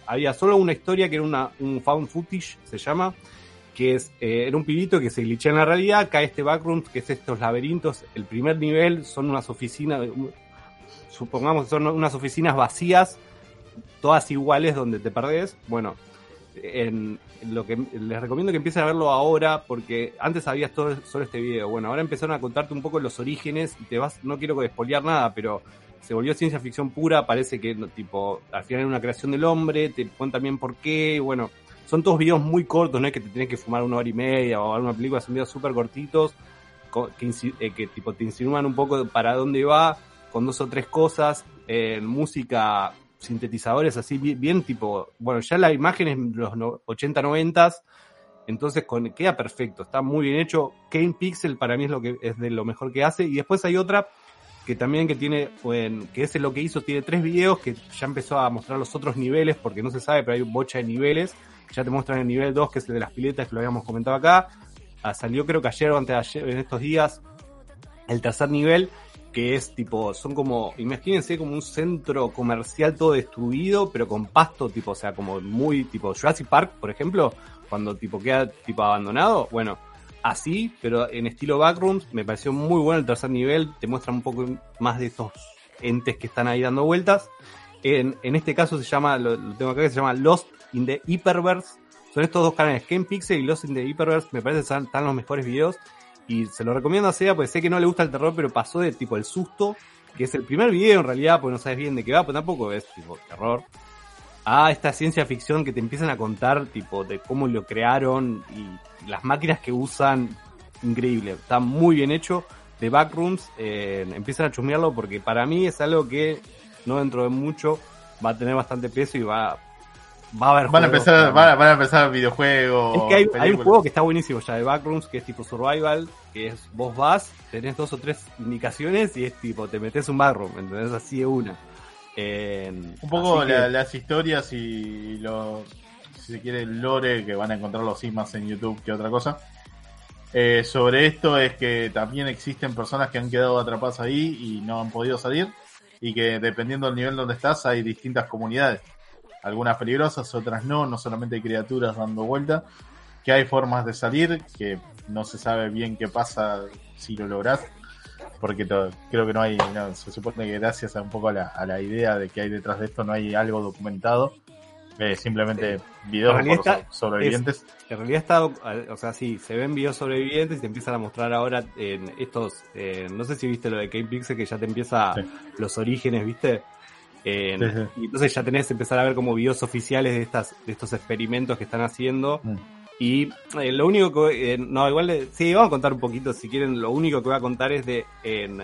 había solo una historia que era una, un found footage, se llama, que es, eh, era un pibito que se glitchea en la realidad, cae este backroom, que es estos laberintos, el primer nivel son unas oficinas, supongamos que son unas oficinas vacías, todas iguales donde te perdés, bueno, en, lo que les recomiendo que empiecen a verlo ahora porque antes habías todo solo este video. Bueno, ahora empezaron a contarte un poco los orígenes te vas, no quiero despolear nada, pero se volvió ciencia ficción pura, parece que tipo, al final era una creación del hombre, te cuentan bien por qué, y bueno, son todos videos muy cortos, no es que te tienes que fumar una hora y media o alguna película, son videos súper cortitos eh, que tipo te insinúan un poco para dónde va, con dos o tres cosas, eh, música, sintetizadores así bien, tipo, bueno, ya la imagen es los no- 80, 90, Entonces con, queda perfecto, está muy bien hecho. Kane Pixel para mí es lo que es de lo mejor que hace. Y después hay otra que también que tiene, que es lo que hizo, tiene tres videos que ya empezó a mostrar los otros niveles, porque no se sabe, pero hay un bocha de niveles. Ya te muestran el nivel 2, que es el de las piletas, que lo habíamos comentado acá. Ah, salió creo que ayer o antes de ayer, en estos días, el tercer nivel, que es tipo, son como, imagínense como un centro comercial todo destruido, pero con pasto, tipo, o sea, como muy, tipo Jurassic Park, por ejemplo, cuando tipo queda tipo abandonado, bueno, así, pero en estilo backrooms, me pareció muy bueno el tercer nivel, te muestra un poco más de estos entes que están ahí dando vueltas. En, en este caso se llama, lo, lo tengo acá, que se llama Lost in the Hyperverse. Son estos dos canales, Ken Pixel y Lost in the Hyperverse, me parece que están, los mejores videos. Y se lo recomiendo a Seba, porque sé que no le gusta el terror, pero pasó de tipo el susto, que es el primer video en realidad, porque no sabes bien de qué va, pues tampoco es tipo terror, a esta ciencia ficción que te empiezan a contar, tipo, de cómo lo crearon y las máquinas que usan, increíble, está muy bien hecho. De Backrooms, eh, empiezan a chusmearlo porque para mí es algo que no dentro de mucho va a tener bastante peso y va, va a haber Van a juegos, empezar, van a, van a empezar videojuegos. Es que hay, hay un juego que está buenísimo ya de Backrooms, que es tipo Survival, que es vos vas, tenés dos o tres indicaciones y es tipo, te metes un backroom, ¿entendés? Así de una. Eh, Un poco que- las historias y lo, si se quiere, el lore que van a encontrar los más en YouTube que otra cosa. Eh, sobre esto es que también existen personas que han quedado atrapadas ahí y no han podido salir y que dependiendo del nivel donde estás hay distintas comunidades. Algunas peligrosas, otras no, no solamente hay criaturas dando vuelta, que hay formas de salir, que no se sabe bien qué pasa si lo lográs, porque creo que no hay, no, se supone que gracias a un poco a la, a la idea de que hay detrás de esto no hay algo documentado, eh, simplemente videos está- so- sobrevivientes. En realidad está, o sea, sí, se ven videos sobrevivientes y te empiezan a mostrar ahora en estos, eh, no sé si viste lo de Kane Pixel que ya te empieza Sí. los orígenes, ¿viste? En- Sí, sí. Y entonces ya tenés que empezar a ver como videos oficiales de estas, de estos experimentos que están haciendo. Mm. Y eh, lo único que, eh, no, igual, le- sí, vamos a contar un poquito, si quieren, lo único que voy a contar es de, en,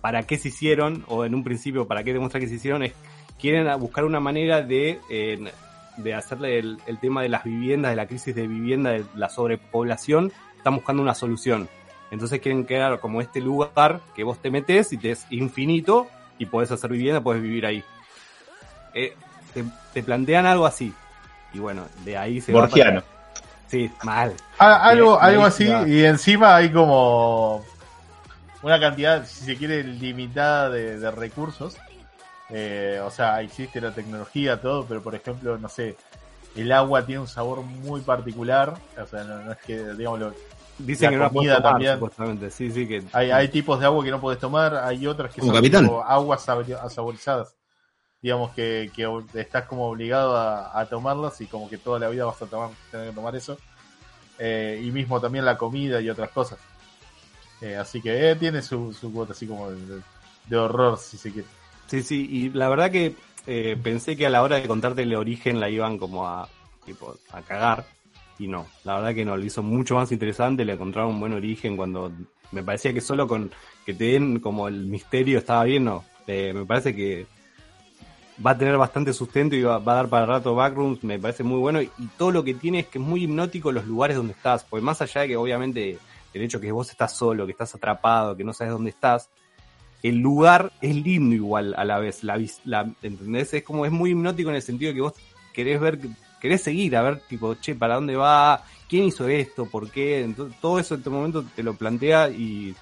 para qué se hicieron, o en un principio, para qué demostrar que se hicieron, es, quieren buscar una manera de, de hacerle el, el tema de las viviendas, de la crisis de vivienda, de la sobrepoblación, están buscando una solución. Entonces quieren crear como este lugar que vos te metes y te es infinito y podés hacer vivienda, podés vivir ahí. Eh, te, te plantean algo así. Y bueno, de ahí se va Borgiano. para- Sí, mal. Ah, algo, algo así, va. y encima hay como una cantidad, si se quiere, limitada de, de recursos. Eh, o sea, existe la tecnología, todo, pero por ejemplo, no sé, el agua tiene un sabor muy particular. O sea, no, no es que, digámoslo, Dicen La que no comida tomar, también. supuestamente. Sí, sí, que. hay, hay tipos de agua que no puedes tomar, hay otras que Como son tipo aguas sabori- saborizadas. Digamos que, que estás como obligado a, a tomarlas y como que toda la vida vas a tomar, tener que tomar eso. Eh, y mismo también la comida y otras cosas. Eh, así que eh, tiene su, su cuota así como de, de horror, si se quiere. Sí, sí, y la verdad que eh, pensé que a la hora de contarte el origen la iban como a, tipo, a cagar. Y no, la verdad que no, lo hizo mucho más interesante, le encontraron un buen origen cuando me parecía que solo con que te den como el misterio estaba bien, no. Eh, me parece que va a tener bastante sustento y va, va a dar para rato backrooms, me parece muy bueno. Y todo lo que tiene es que es muy hipnótico los lugares donde estás, porque más allá de que obviamente el hecho que vos estás solo, que estás atrapado, que no sabes dónde estás, el lugar es lindo igual a la vez, la, la ¿entendés? Es como, es muy hipnótico en el sentido de que vos querés ver, querés seguir, a ver, tipo, che, ¿para dónde va? ¿Quién hizo esto? ¿Por qué? Entonces, todo eso en este momento te lo plantea y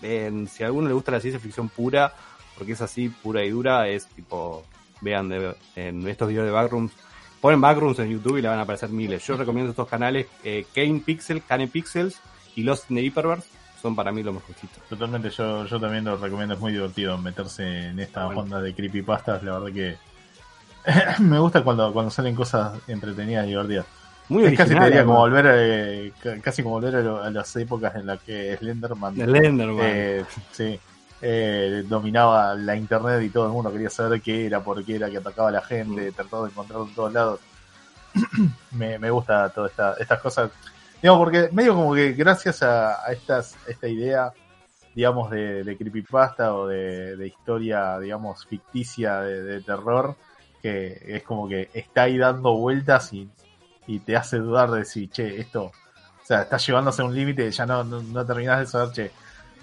eh, si a alguno le gusta la ciencia ficción pura, porque es así, pura y dura, es tipo, vean de- en estos videos de Backrooms, ponen Backrooms en YouTube y le van a aparecer miles. Yo recomiendo estos canales, eh, Kane Pixel, Kane Pixels y Lost in the Hyperverse, son para mí los mejorcitos. Totalmente, yo, yo también lo recomiendo, es muy divertido meterse en esta Bueno. onda de creepypastas, la verdad que me gusta cuando, cuando salen cosas entretenidas y divertidas. Muy es casi te diría como volver eh, ca- casi como volver a, lo- a las épocas en las que Slenderman El Enderman. eh, sí, eh, dominaba la internet y todo el mundo quería saber qué era, por qué era que atacaba a la gente, trataba de encontrarlo en todos lados. me, me gusta todas esta, estas cosas. Digamos, porque medio como que gracias a, a estas, esta idea, digamos, de, de creepypasta o de, de historia, digamos, ficticia de, de terror, que es como que está ahí dando vueltas y y te hace dudar de si, che, esto, o sea, está llevándose a un límite, ya no, no, no terminás de saber, che,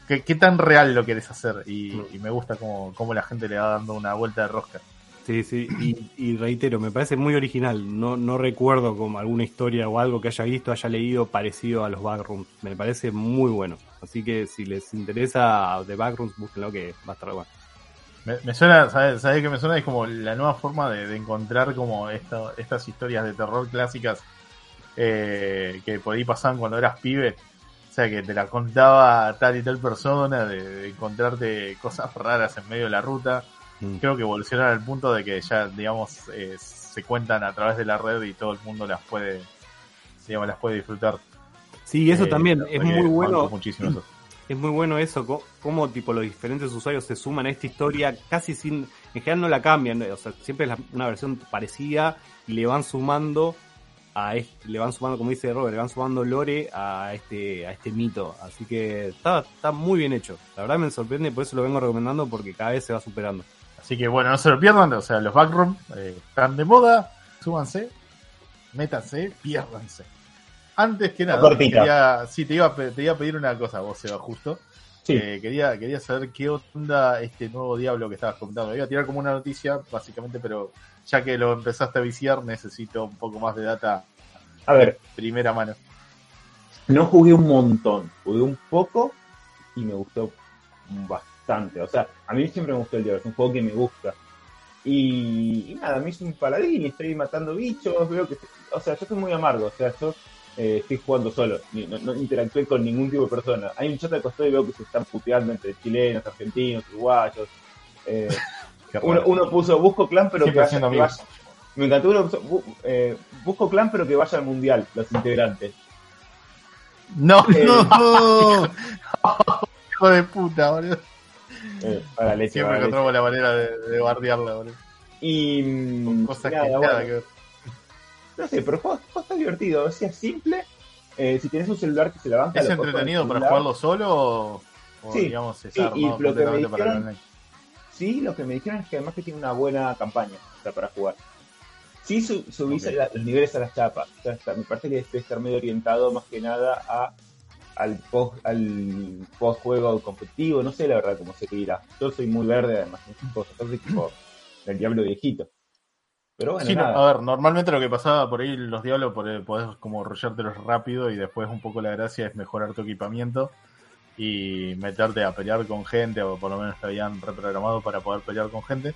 ¿qué, qué tan real lo querés hacer? Y, y me gusta cómo, cómo la gente le va dando una vuelta de rosca. Sí, sí, y, y reitero, me parece muy original. No, no recuerdo como alguna historia o algo que haya visto, haya leído parecido a los Backrooms. Me parece muy bueno. Así que si les interesa The Backrooms, búsquenlo que va a estar bueno. Me, me suena, ¿sabes, ¿sabes qué me suena? Es como la nueva forma de, de encontrar como esto, estas historias de terror clásicas eh, que por ahí pasaban cuando eras pibe. O sea, que te la contaba tal y tal persona, de, de encontrarte cosas raras en medio de la ruta. Mm. Creo que evolucionaron al punto de que ya, digamos, eh, se cuentan a través de la red y todo el mundo las puede, digamos, las puede disfrutar. Sí, eso Eh, también es muy bueno. muchísimo eso. Es muy bueno eso, cómo tipo los diferentes usuarios se suman a esta historia casi sin, en general no la cambian, o sea, siempre es una versión parecida y le van sumando a este, le van sumando, como dice Robert, le van sumando lore a este, a este mito, así que está, está muy bien hecho. La verdad me sorprende, por eso lo vengo recomendando porque cada vez se va superando. Así que bueno, no se lo pierdan, o sea, los backroom eh, están de moda, súbanse, métanse, piérdanse. Antes que nada, quería, sí, te iba, te iba a pedir una cosa, vos, Seba, justo. Sí. Eh, quería, quería saber qué onda este nuevo diablo que estabas comentando. Iba a tirar como una noticia, básicamente, pero ya que lo empezaste a viciar, necesito un poco más de data A ver, primera mano. no jugué un montón, jugué un poco y me gustó bastante. O sea, a mí siempre me gustó el Diablo, es un juego que me gusta. Y, y nada, a mí es un paladín y estoy matando bichos, veo que... O sea, yo soy muy amargo, o sea, yo eh, estoy jugando solo, ni- no, no interactué con ningún tipo de persona. Hay un chat al costado y veo que se están puteando entre chilenos, argentinos, uruguayos. Eh, uno, uno puso, busco clan pero que vaya, que vaya- Me encantó uno puso, bu- eh, busco clan pero que vaya al mundial, los integrantes. No, Eh, ¡No! hijo de puta, boludo. Para leche, Siempre encontramos la manera de, de bardearla, boludo. Y Con mm, cosas nada, que bueno, nada que ver. No sé, pero el juego, el juego está divertido, o sea, es simple. Eh, si tienes un celular que se la banca, ¿Es entretenido para jugarlo solo o, o, Sí, digamos sí, y lo que me completamente para el dijeron- online? Sí, lo que me dijeron es que además que tiene una buena campaña o sea, para jugar. Sí, su- subís la- los niveles a las chapas. O sea, está- me parece que debe estar medio orientado más que nada a al post al post juego competitivo, no sé la verdad cómo se dirá. Yo soy muy verde además, soy tipo del diablo viejito. Pero bueno, Sí, no, a ver, normalmente lo que pasaba por ahí, los diablos, podés como rollártelos rápido y después un poco la gracia es mejorar tu equipamiento y meterte a pelear con gente, o por lo menos te habían reprogramado para poder pelear con gente.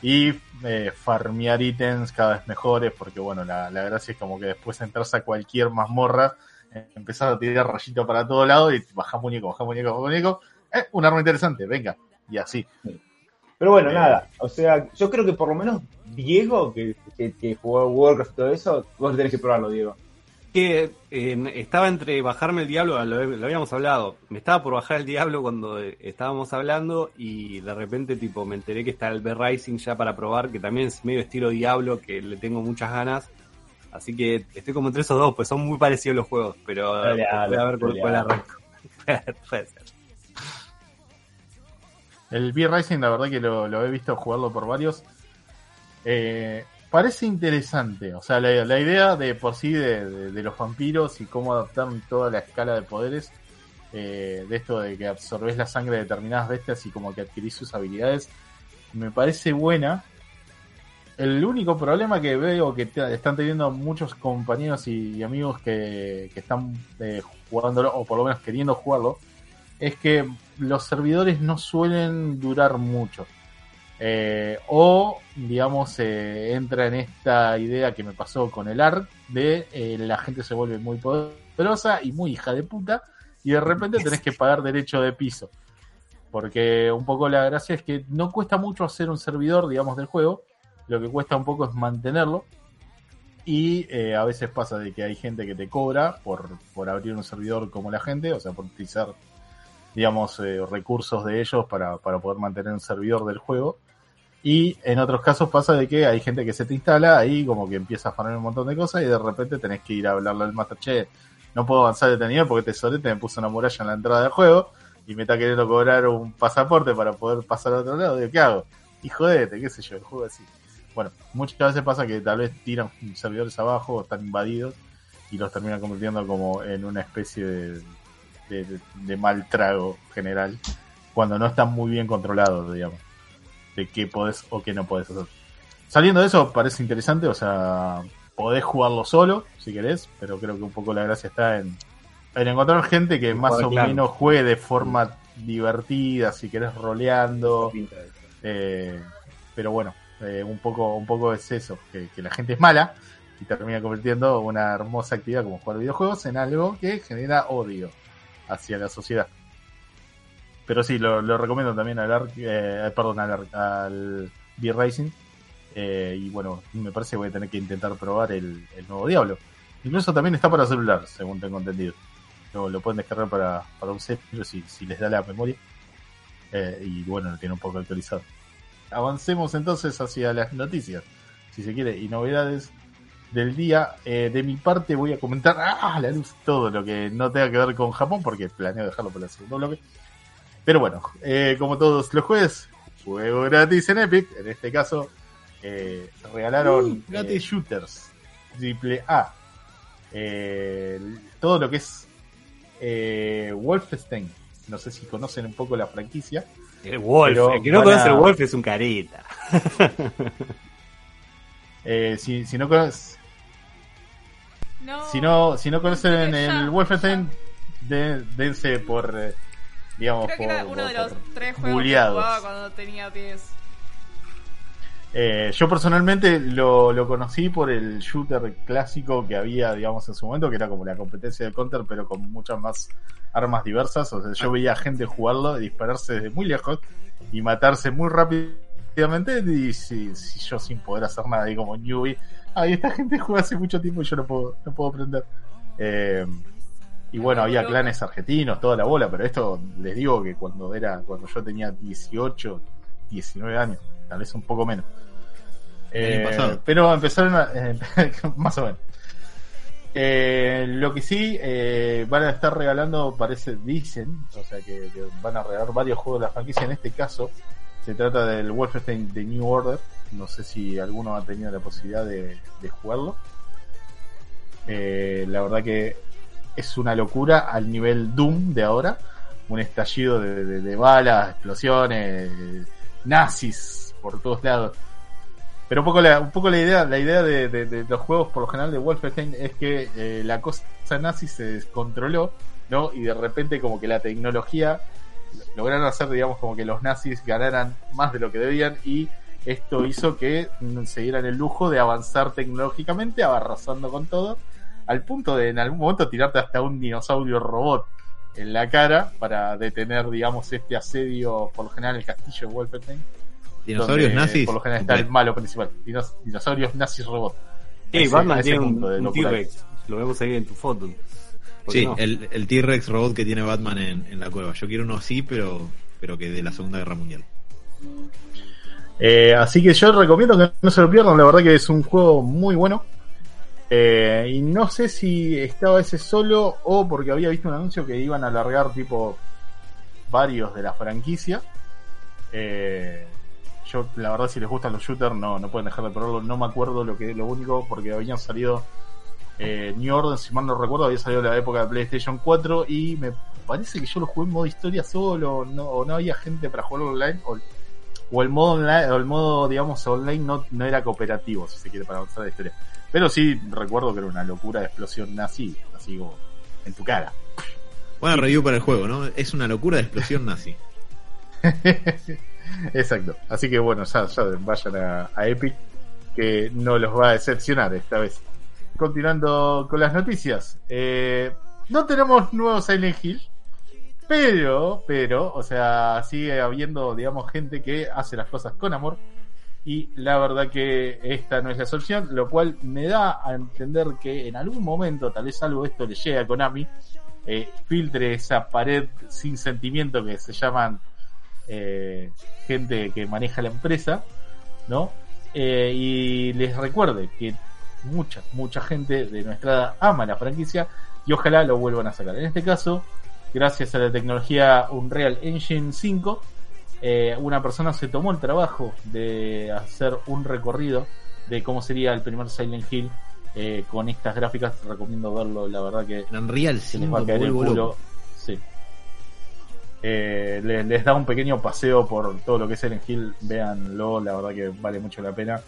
Y eh, farmear ítems cada vez mejores, porque bueno, la, la gracia es como que después entras a cualquier mazmorra, eh, empezás a tirar rayito para todo lado y bajás muñeco, bajás muñeco, bajás muñeco. Eh, un arma interesante, venga. Y así. Pero bueno, Eh, nada. O sea, yo creo que por lo menos Diego, que, que, que jugó Warcraft y todo eso, vos tenés que probarlo, Diego. Que eh, estaba entre bajarme el diablo, lo, lo habíamos hablado, me estaba por bajar el diablo cuando eh, estábamos hablando y de repente tipo me enteré que está el B-Rising ya para probar, que también es medio estilo diablo, que le tengo muchas ganas. Así que estoy como entre esos dos, pues son muy parecidos los juegos, pero voy a ver cuál, arranco. El B-Rising, la verdad que lo, he visto jugarlo por varios. Eh, parece interesante. O sea, la, la idea de por sí de, los vampiros y cómo adaptar toda la escala de poderes. eh, de esto de que absorbes la sangre de determinadas bestias y como que adquirís sus habilidades. Me parece buena. El único problema que veo que están teniendo muchos compañeros y, y amigos que, que están eh, jugándolo, o por lo menos queriendo jugarlo, es que los servidores no suelen durar mucho. Eh, o, digamos, eh, entra en esta idea que me pasó con el ARC de eh, la gente se vuelve muy poderosa y muy hija de puta y de repente tenés que pagar derecho de piso. Porque un poco la gracia es que no cuesta mucho hacer un servidor, digamos, del juego. Lo que cuesta un poco es mantenerlo. Y a veces pasa de que hay gente que te cobra por, por abrir un servidor como la gente, o sea, por utilizar digamos, eh, recursos de ellos para, para poder mantener un servidor del juego. Y en otros casos pasa de que hay gente que se te instala ahí, como que empieza a farmear un montón de cosas y de repente tenés que ir a hablarle al master, che, no puedo avanzar de nivel porque solete me puso una muralla en la entrada del juego y me está queriendo cobrar un pasaporte para poder pasar al otro lado. Digo, ¿qué hago? Y jodete, qué sé yo, el juego así. bueno, muchas veces pasa que tal vez tiran servidores abajo o están invadidos y los terminan convirtiendo como en una especie de, de, de mal trago general cuando no están muy bien controlados, digamos, de qué podés o qué no podés hacer. Saliendo de eso, parece interesante, o sea, podés jugarlo solo, si querés, pero creo que un poco la gracia está en, en encontrar gente que más o menos juegue de forma divertida, si querés roleando, eh, pero bueno, eh, un poco un poco es eso, que, que la gente es mala y termina convirtiendo una hermosa actividad como jugar videojuegos en algo que genera odio hacia la sociedad. Pero sí, lo, recomiendo también al Arc, eh, perdón, al, al B-Racing. Eh, y bueno, me parece que voy a tener que intentar probar el, el nuevo Diablo. Incluso también está para celular, según tengo entendido. Lo, pueden descargar para, para un si, si les da la memoria. Eh, y bueno, lo tiene un poco actualizado. Avancemos entonces hacia las noticias, si se quiere, y novedades del día. Eh, de mi parte voy a comentar ¡ah, la luz todo lo que no tenga que ver con Japón, porque planeo dejarlo para el segundo bloque. Pero bueno, eh, como todos los jueves, juego gratis en Epic. En este caso, eh, regalaron Uh, gratis. eh, shooters triple A. Eh, todo lo que es eh, Wolfenstein. No sé si conocen un poco la franquicia. El Wolf, Pero el que no conoce a- el Wolf es un careta. Eh, si, si no conoces, No. si no, si no conocen el. Wolfenstein, de- dense por, eh, digamos, Creo que por, era uno de los tres juegos buleados. que jugaba cuando tenía 10. Eh, yo personalmente lo, lo conocí por el shooter clásico que había, digamos, en su momento, que era como la competencia de Counter, pero con muchas más armas diversas. O sea, yo veía gente jugarlo, dispararse desde muy lejos y matarse muy rápidamente. Y si, si yo sin poder hacer nada, ahí como newbie, ay, esta gente juega hace mucho tiempo y yo no puedo, no puedo aprender. Eh, y bueno, había clanes argentinos, toda la bola, pero esto les digo que cuando era, cuando yo tenía 18, 19 años, tal vez un poco menos. Eh, pero empezaron a, eh, más o menos. Eh, lo que sí eh, van a estar regalando, parece, dicen, o sea que, que van a regalar varios juegos de la franquicia. En este caso, se trata del Wolfenstein The New Order. No sé si alguno ha tenido la posibilidad de, jugarlo. Eh, la verdad que es una locura al nivel Doom de ahora. Un estallido de, balas, explosiones, nazis por todos lados. Pero un poco la, un poco la idea, la idea de, de- de los juegos por lo general de Wolfenstein es que eh, la cosa nazi se descontroló, ¿no? Y de repente como que la tecnología lograron hacer, digamos, como que los nazis ganaran más de lo que debían y esto hizo que se dieran el lujo de avanzar tecnológicamente, arrasando con todo, al punto de en algún momento tirarte hasta un dinosaurio robot en la cara para detener, digamos, este asedio, por lo general, el castillo de Wolfenstein. Dinosaurios donde, nazis. Por lo general está el malo principal. Dinos- dinosaurios nazis robot. Ey, Ese- Batman ese tiene un, un. T-Rex. Lo vemos ahí en tu foto. ¿Por qué Sí, no? el, el T-Rex robot que tiene Batman en, en la cueva. Yo quiero uno así, pero, pero que de la Segunda Guerra Mundial. Eh, así que yo recomiendo que no se lo pierdan, la verdad que es un juego muy bueno. Eh, y no sé si estaba ese solo o porque había visto un anuncio que iban a alargar tipo varios de la franquicia. Eh, yo la verdad si les gustan los shooters no, no pueden dejar de probarlo. No me acuerdo lo que lo único porque habían salido eh, New Order, si mal no recuerdo, había salido en la época de PlayStation 4 y me parece que yo lo jugué en modo historia solo no, o no había gente para jugarlo online o, o el modo online, o el modo digamos online no, no era cooperativo si se quiere para avanzar la historia. Pero sí recuerdo que era una locura de explosión nazi, así como en tu cara. Buena review para el juego, ¿no? Es una locura de explosión nazi. Exacto. Así que bueno, ya, ya vayan a, a Epic, que no los va a decepcionar esta vez. Continuando con las noticias. Eh, no tenemos nuevo Silent Hill, pero, pero, o sea, sigue habiendo, digamos, gente que hace las cosas con amor. Y la verdad que esta no es la solución, lo cual me da a entender que en algún momento, tal vez algo de esto le llegue a Konami, eh, filtre esa pared sin sentimiento que se llaman eh, gente que maneja la empresa, ¿no? Y les recuerde que mucha, mucha gente de nuestra edad ama la franquicia y ojalá lo vuelvan a sacar. En este caso, gracias a la tecnología Unreal Engine 5, eh, una persona se tomó el trabajo de hacer un recorrido de cómo sería el primer Silent Hill eh, con estas gráficas. Te recomiendo verlo, la verdad que En Unreal se les 5 va a el culo. Sí. Eh, le- les, da un pequeño paseo por todo lo que es Silent Hill. Véanlo, la verdad que vale mucho la pena.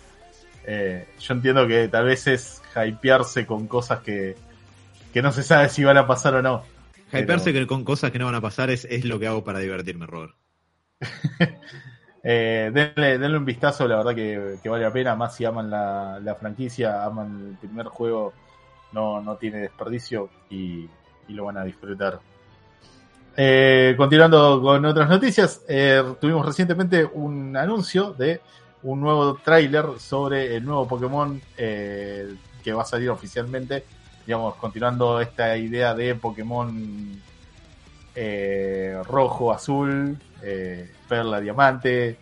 Eh, yo entiendo que tal vez es hypearse con cosas que, que no se sabe si van a pasar o no. Hypearse Pero- con cosas que no van a pasar es, es lo que hago para divertirme, Robert. Eh, denle, denle un vistazo, la verdad que, que vale la pena, más si aman la, la franquicia, aman el primer juego, no, no tiene desperdicio y, y lo van a disfrutar. Eh, continuando con otras noticias, eh, tuvimos recientemente un anuncio de un nuevo tráiler sobre el nuevo Pokémon eh, que va a salir oficialmente, digamos, continuando esta idea de Pokémon eh, rojo, azul, eh, perla, diamante,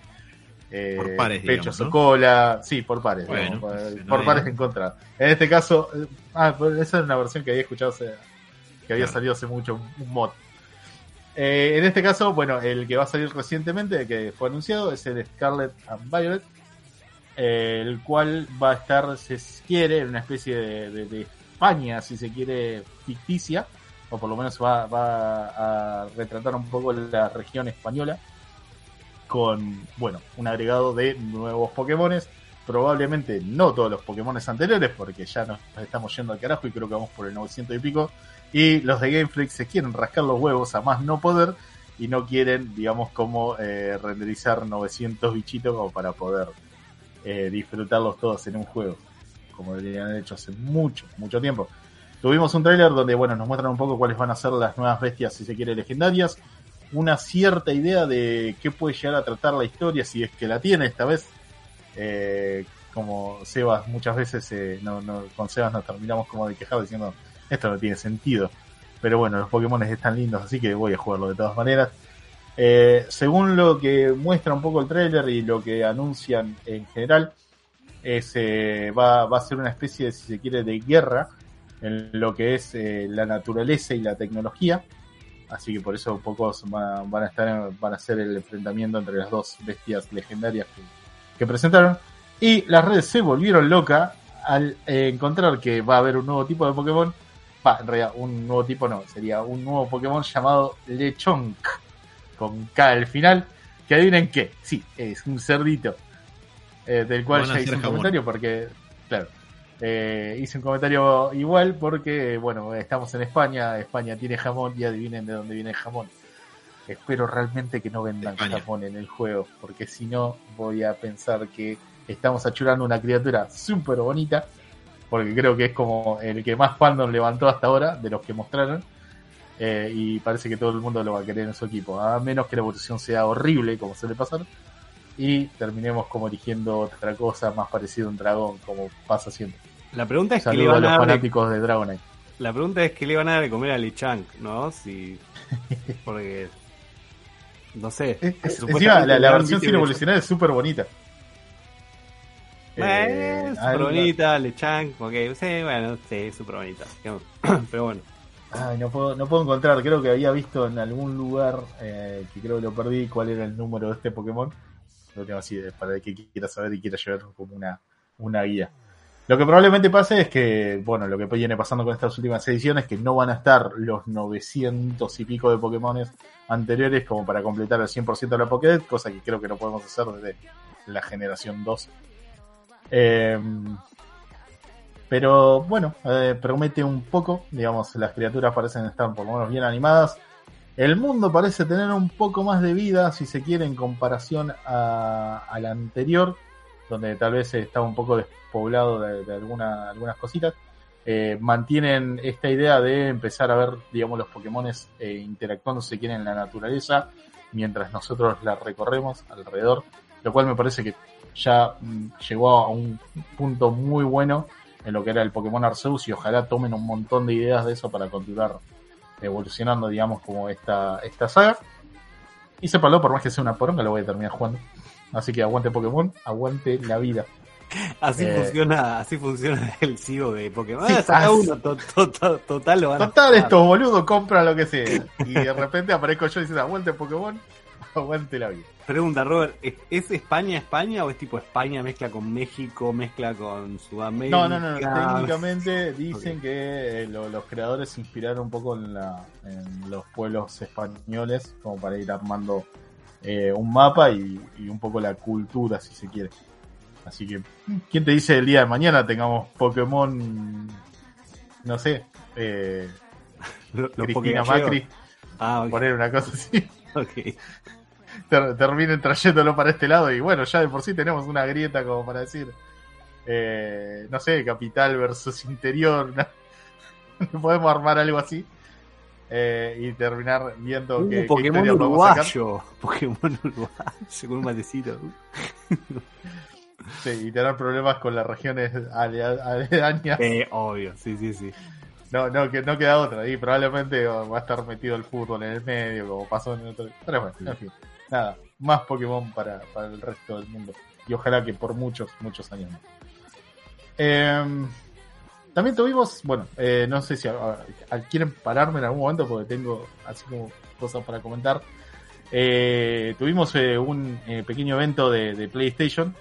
eh, Por pares, pecho, digamos, ¿no? socola, sí, por pares, Bueno, digamos, por, pues, no por pares en contra. En este caso, eh, ah, pues esa es una versión que había escuchado, hace- que había Claro. salido hace mucho, un mod. Eh, en este caso, bueno, el que va a salir recientemente, que fue anunciado, es el Scarlet and Violet, el cual va a estar, si se quiere, en una especie de, España, si se quiere, ficticia, o por lo menos va a retratar un poco la región española, con, bueno, un agregado de nuevos Pokémones, probablemente no todos los Pokémones anteriores, porque ya nos estamos yendo al carajo y creo que vamos por el 900 y pico, y los de Game se quieren rascar los huevos a más no poder, y no quieren, digamos, como eh, renderizar 900 bichitos como para poder eh, disfrutarlos todos en un juego, como deberían haber hecho hace mucho, mucho tiempo. Tuvimos un tráiler donde, bueno, nos muestran un poco cuáles van a ser las nuevas bestias, si se quiere, legendarias, una cierta idea de qué puede llegar a tratar la historia, si es que la tiene esta vez. Eh, como Sebas muchas veces, no, con Sebas nos terminamos como de quejar diciendo, esto no tiene sentido. Pero bueno, los Pokémon están lindos, así que voy a jugarlo de todas maneras. Eh, según lo que muestra un poco el trailer y lo que anuncian en general, es, eh, va, a ser una especie de, si se quiere, de guerra en lo que es eh, la naturaleza y la tecnología. Así que por eso pocos van, a estar, van a hacer el enfrentamiento entre las dos bestias legendarias que, presentaron. Y las redes se volvieron locas al encontrar que va a haber un nuevo tipo de Pokémon. En realidad, un nuevo tipo no, sería un nuevo Pokémon llamado Lechonk, con K al final. Que adivinen qué, sí, es un cerdito. eh, del cual ya hice un jamón. comentario porque, claro, eh, hice un comentario igual porque, bueno, estamos en España, España tiene jamón y adivinen de dónde viene el jamón. Espero realmente que no vendan España. jamón en el juego, porque si no voy a pensar que estamos achurando una criatura súper bonita, porque creo que es como el que más fandom levantó hasta ahora, de los que mostraron, eh, y parece que todo el mundo lo va a querer en su equipo, a menos que la evolución sea horrible, como suele pasar, y terminemos como eligiendo otra cosa más parecida a un dragón, como pasa siempre. La pregunta es que le Saludos a van a los fanáticos de Dragonite. la pregunta es que le van a dar de comer a Lechank, ¿no? Si porque no sé. Es- es- Supuestamente encima, la, la versión sin evolucionar es súper bonita. Eh, Eh, super algo- bonita, Lechank, ok, sí, bueno, sí, super bonita. Pero bueno, Ay, no puedo, no puedo encontrar, creo que había visto en algún lugar, eh, que creo que lo perdí, cuál era el número de este Pokémon. Lo tengo así, para el que quiera saber y quiera llevar como una, una guía. Lo que probablemente pase es que, bueno, lo que viene pasando con estas últimas ediciones es que no van a estar los 900 y pico de Pokémones anteriores como para completar el 100% de la Pokédex, cosa que creo que no podemos hacer desde la generación 2. Eh, pero bueno, eh, promete un poco, digamos, las criaturas parecen estar por lo menos bien animadas. El mundo parece tener un poco más de vida, si se quiere, en comparación a, la anterior, donde tal vez estaba un poco despoblado de, de alguna- algunas cositas. Eh, mantienen esta idea de empezar a ver, digamos, los Pokémones eh, interactuando, si se quiere, en la naturaleza, mientras nosotros la recorremos alrededor, lo cual me parece que ya mm, llegó a un punto muy bueno en lo que era el Pokémon Arceus y ojalá tomen un montón de ideas de eso para continuar evolucionando, digamos, como esta, esta saga. Y sépalo, por más que sea una poronga, lo voy a terminar jugando. Así que aguante Pokémon, aguante la vida. así Eh. funciona, así funciona el CEO de Pokémon. Sí, Ah, saca as- uno, to- to- to- total lo van a Total, sacar. estos boludos compran lo que sea. Y de repente aparezco yo diciendo, aguante Pokémon. Aguante la vida. Pregunta, Robert, ¿es, es España España o es tipo España mezcla con México, mezcla con Sudamérica? No, no, no, no. Técnicamente dicen que eh, lo- los creadores se inspiraron un poco en, la, en los pueblos españoles, como para ir armando eh, un mapa y, y un poco la cultura, si se quiere. Así que, ¿quién te dice el día de mañana tengamos Pokémon, no sé, eh, Los- Cristina. Macri, Ah, poner una cosa así? ok. Ter- terminen trayéndolo para este lado y bueno, ya de por sí tenemos una grieta como para decir, eh, no sé, capital versus interior, podemos armar algo así eh, y terminar viendo Uh, que, qué Pokémon sacar. uruguayo. Pokémon uruguayo con un matecito. Sí, y tener problemas con las regiones ale- aledañas. Eh, obvio, sí, sí, sí. No, no, que no queda otra. Y probablemente va a estar metido el fútbol en el medio, como pasó en otro. Pero bueno, en fin. Nada, más Pokémon para, para el resto del mundo. Y ojalá que por muchos, muchos años. Em, también tuvimos, bueno, eh, no sé si a- a- quieren pararme en algún momento porque tengo así como cosas para comentar. Eh, tuvimos eh, un pequeño evento de, de PlayStation,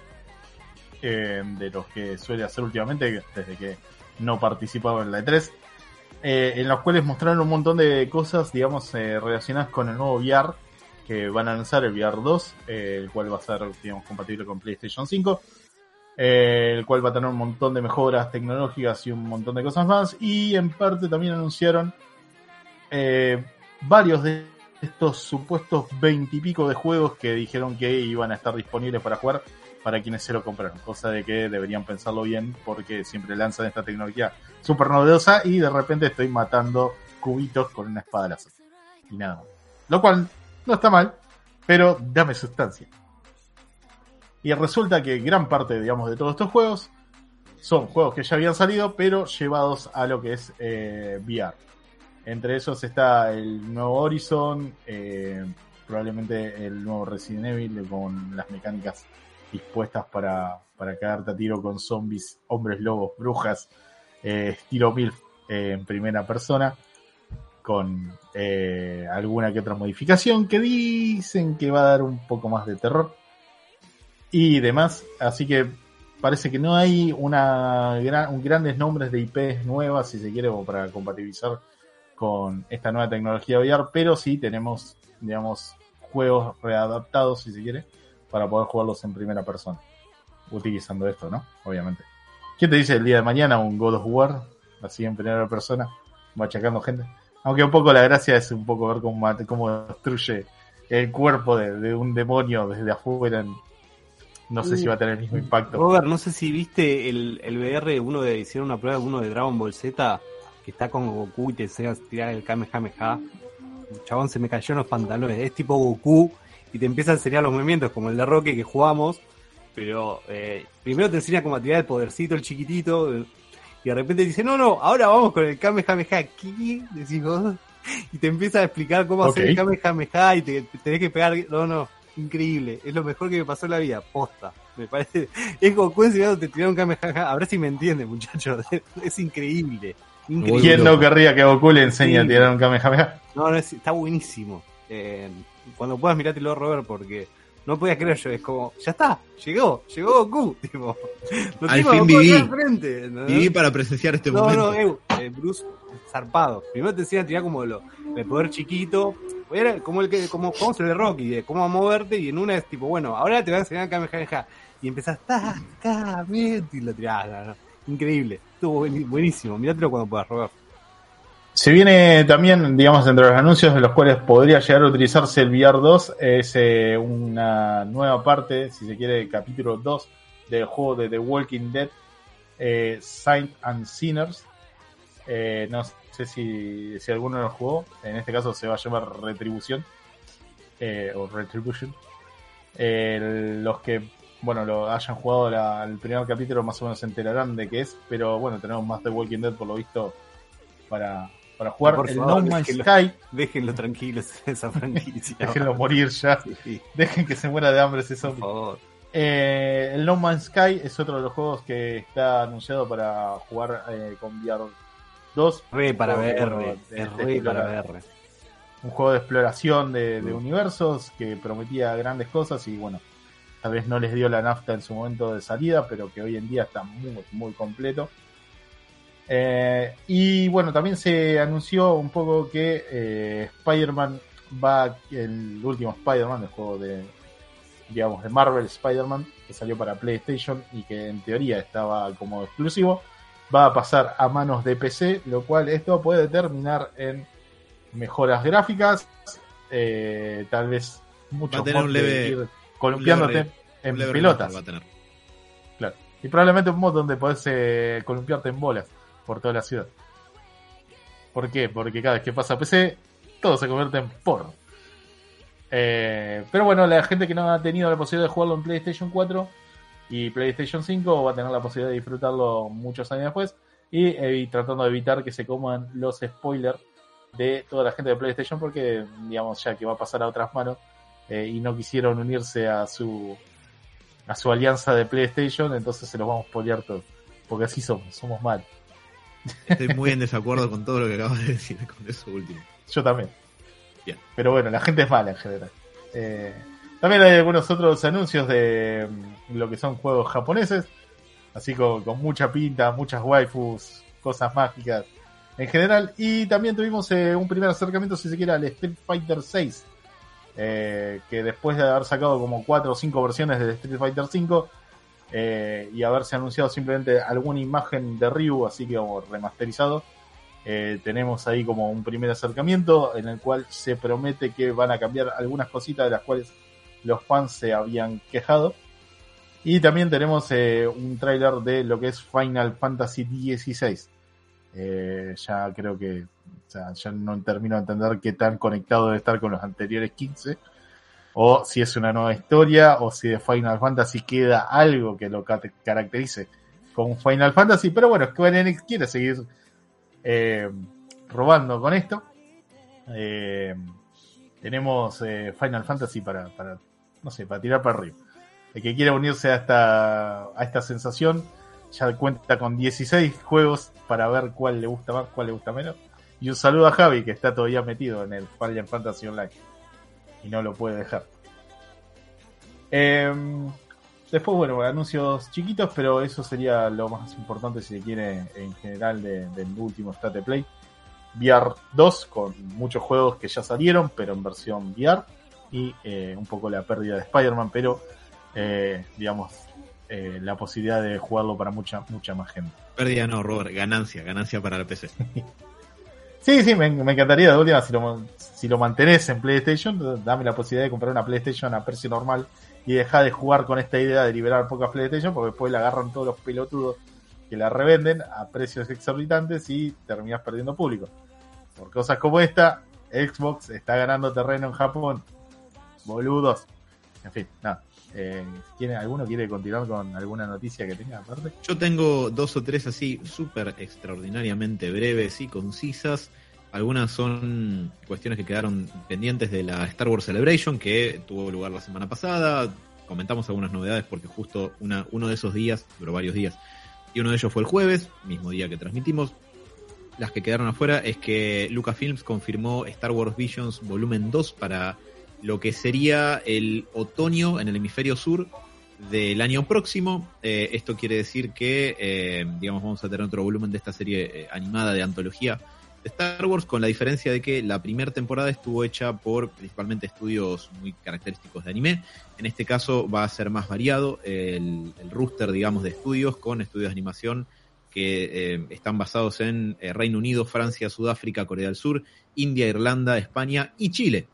eh, de los que suele hacer últimamente, desde que no participaba en la E3, eh, en los cuales mostraron un montón de cosas, digamos, relacionadas con el nuevo VR que van a lanzar, el VR 2, eh, el cual va a ser, digamos, compatible con PlayStation 5, eh, el cual va a tener un montón de mejoras tecnológicas y un montón de cosas más, y en parte también anunciaron eh, varios de estos supuestos veintipico de juegos que dijeron que iban a estar disponibles para jugar para quienes se lo compraron, cosa de que deberían pensarlo bien porque siempre lanzan esta tecnología súper novedosa y de repente estoy matando cubitos con una espada láser. Y nada. Lo cual no está mal, pero dame sustancia. Y resulta que gran parte, digamos, de todos estos juegos son juegos que ya habían salido, pero llevados a lo que es eh, VR. Entre esos está el nuevo Horizon, eh, probablemente el nuevo Resident Evil con las mecánicas dispuestas para, para a tiro con zombies, hombres lobos, brujas, eh, estilo MILF eh, en primera persona, con eh, alguna que otra modificación que dicen que va a dar un poco más de terror y demás. Así que parece que no hay una gran, grandes nombres de IPs nuevas, si se quiere, como para compatibilizar con esta nueva tecnología VR, pero sí tenemos, digamos, juegos readaptados, si se quiere, para poder jugarlos en primera persona, utilizando esto, ¿no? Obviamente. ¿Quién te dice el día de mañana un God of War, así en primera persona, machacando gente? Aunque un poco la gracia es un poco ver cómo, cómo destruye el cuerpo de, un demonio desde afuera. No sé si va a tener el mismo impacto. Robert, no sé si viste el, el VR, uno de, hicieron una prueba, uno de Dragon Ball Z, que está con Goku y te enseña a tirar el Kamehameha. Chabón se me cayó en los pantalones, es tipo Goku y te empieza a enseñar los movimientos como el de Roque que jugamos, pero eh, primero te enseña cómo tirar el podercito, el chiquitito, y de repente dice, no, no, ahora vamos con el Kamehameha. ¿Qué? Decís vos. Y te empieza a explicar cómo hacer el Kamehameha y te, te tenés que pegar. No, no, increíble. Es lo mejor que me pasó en la vida. Posta. Me parece. Es Goku enseñándote a tirar un Kamehameha. A ver si me entiendes, muchachos. Es increíble. Increíble. ¿Quién no querría que Goku le enseñe a tirar un Kamehameha? No, no, es- está buenísimo. Eh, cuando puedas mirátelo, Robert, porque no podía creer yo. Es como, ya está, llegó, llegó Goku. Tipo, lo Al fin Goku viví. enfrente, ¿entendés? Viví para presenciar este No, momento. no, eh, Bruce, zarpado. Primero te enseñan a tirar como lo, el poder chiquito. Era como el que, como, como se ve Rocky, de cómo moverte, y en una es tipo, bueno, ahora te voy a enseñar a Kamehameha. Y empezás, ta, y lo tirás. no, no. Increíble. Estuvo buenísimo. Mirátelo cuando puedas, Robert. Se viene también, digamos, entre los anuncios de los cuales podría llegar a utilizarse el VR 2, es eh, una nueva parte, si se quiere, del capítulo 2 del juego de The Walking Dead, eh, Saint and Sinners. Eh, no sé si, si alguno lo jugó, en este caso se va a llamar Retribución, eh, o Retribution. Los que, bueno, lo hayan jugado la- el primer capítulo más o menos se enterarán de qué es, pero bueno, tenemos más de Walking Dead por lo visto para, para jugar. Por el favor, No Man's déjenlo. Sky, Déjenlo tranquilos esa franquicia. déjenlo morir ya, Sí, dejen que se muera de hambre ese por zombie. favor. Eh, el No Man's Sky es otro de los juegos que está anunciado para jugar eh, con VR 2. Re para de es este re para explorar. ver. un juego de exploración de, de universos que prometía grandes cosas y bueno, tal vez no les dio la nafta en su momento de salida, pero que hoy en día está muy, muy completo. Eh, y bueno, también se anunció un poco que eh, Spider-Man va, el último Spider-Man, el juego de, digamos, de Marvel Spider-Man, que salió para PlayStation y que en teoría estaba como exclusivo, va a pasar a manos de PC, lo cual esto puede terminar en mejoras gráficas, eh, tal vez mucho Va a tener un mod de leve- ir columpiándote un en Un pelotas. remaster va a tener. Claro. Y probablemente un mod donde podés eh, columpiarte en bolas por toda la ciudad. ¿Por qué? Porque cada vez que pasa PC, todo se convierte en porno. Eh, pero bueno, la gente que no ha tenido la posibilidad de jugarlo en PlayStation 4 y PlayStation 5 va a tener la posibilidad de disfrutarlo muchos años después. Y, tratando de evitar que se coman los spoilers de toda la gente de PlayStation porque, digamos, ya que va a pasar a otras manos eh, y no quisieron unirse a su a su alianza de PlayStation, entonces se los vamos a spoilear todos. Porque así somos, somos mal. Estoy muy en desacuerdo con todo lo que acabas de decir con eso último. Yo también. Bien. Pero bueno, la gente es mala en general. Eh, también hay algunos otros anuncios de mm, lo que son juegos japoneses. Así con, con mucha pinta, muchas waifus, cosas mágicas en general. Y también tuvimos eh, un primer acercamiento, si se quiere, al Street Fighter 6. eh, que después de haber sacado como 4 o 5 versiones de Street Fighter 5 eh, y haberse anunciado simplemente alguna imagen de Ryu, así que como remasterizado, eh, tenemos ahí como un primer acercamiento en el cual se promete que van a cambiar algunas cositas de las cuales los fans se habían quejado. Y también tenemos eh, un tráiler de lo que es Final Fantasy XVI. Eh, ya creo que ya no termino de entender qué tan conectado debe estar con los anteriores 15. O si es una nueva historia, o si de Final Fantasy queda algo que lo ca- caracterice como un Final Fantasy. Pero bueno, Square Enix quiere seguir eh, robando con esto. Eh, tenemos eh, Final Fantasy para, para, no sé, para tirar para arriba. El que quiera unirse a esta, a esta sensación ya cuenta con 16 juegos para ver cuál le gusta más, cuál le gusta menos. Y un saludo a Javi que está todavía metido en el Final Fantasy Online y no lo puede dejar. Em, después, bueno, anuncios chiquitos, pero eso sería lo más importante si se quiere en general de- del último State Play. VR 2 con muchos juegos que ya salieron, pero en versión VR. Y eh, un poco la pérdida de Spider-Man, pero eh, digamos eh, la posibilidad de jugarlo para mucha, mucha más gente. Pérdida no, Robert, ganancia, ganancia para la PC. Sí, sí, me, me encantaría de última si lo, si lo mantenés en PlayStation, dame la posibilidad de comprar una PlayStation a precio normal y dejar de jugar con esta idea de liberar pocas PlayStation porque después la agarran todos los pelotudos que la revenden a precios exorbitantes y terminas perdiendo público. Por cosas como esta, Xbox está ganando terreno en Japón. Boludos. En fin, nada. Eh, ¿quiere- ¿Alguno quiere continuar con alguna noticia que tenga aparte? Yo tengo dos o tres así súper extraordinariamente breves y concisas. Algunas son cuestiones que quedaron pendientes de la Star Wars Celebration que tuvo lugar la semana pasada. Comentamos algunas novedades porque justo una, uno de esos días, duró varios días, y uno de ellos fue el jueves, mismo día que transmitimos. Las que quedaron afuera es que Lucasfilms confirmó Star Wars Visions Volumen 2 para lo que sería el otoño en el hemisferio sur del año próximo. Eh, esto quiere decir que, eh, digamos, vamos a tener otro volumen de esta serie eh, animada de antología de Star Wars, con la diferencia de que la primera temporada estuvo hecha por principalmente estudios muy característicos de anime. En este caso va a ser más variado el, el rooster, digamos, de estudios con estudios de animación que están basados en Reino Unido, Francia, Sudáfrica, Corea del Sur, India, Irlanda, España y Chile.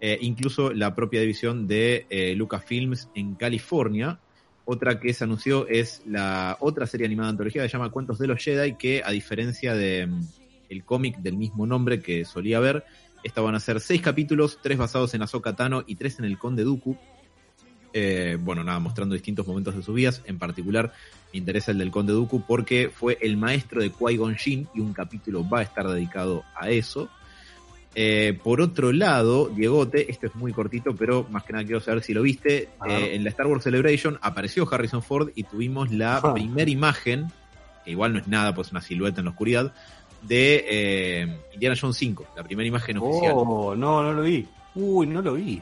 Eh, incluso la propia división de eh, Lucasfilms en California. Otra que se anunció es la otra serie animada de antología que se llama Cuentos de los Jedi, que a diferencia de mm, el cómic del mismo nombre que solía ver, esta van a ser seis capítulos, tres basados en Ahsoka Tano y tres en el Conde Dooku. Eh, bueno, nada, mostrando distintos momentos de sus vidas. En particular, me interesa el del Conde Dooku porque fue el maestro de Qui-Gon Jinn y un capítulo va a estar dedicado a eso. Eh, por otro lado, Diegote, esto es muy cortito, pero más que nada quiero saber si lo viste. Eh, en la Star Wars Celebration apareció Harrison Ford y tuvimos la Ah. primera imagen, que igual no es nada, pues una silueta en la oscuridad, de eh, Indiana Jones 5, la primera imagen oficial. Oh, no, no lo vi. Uy, no lo vi.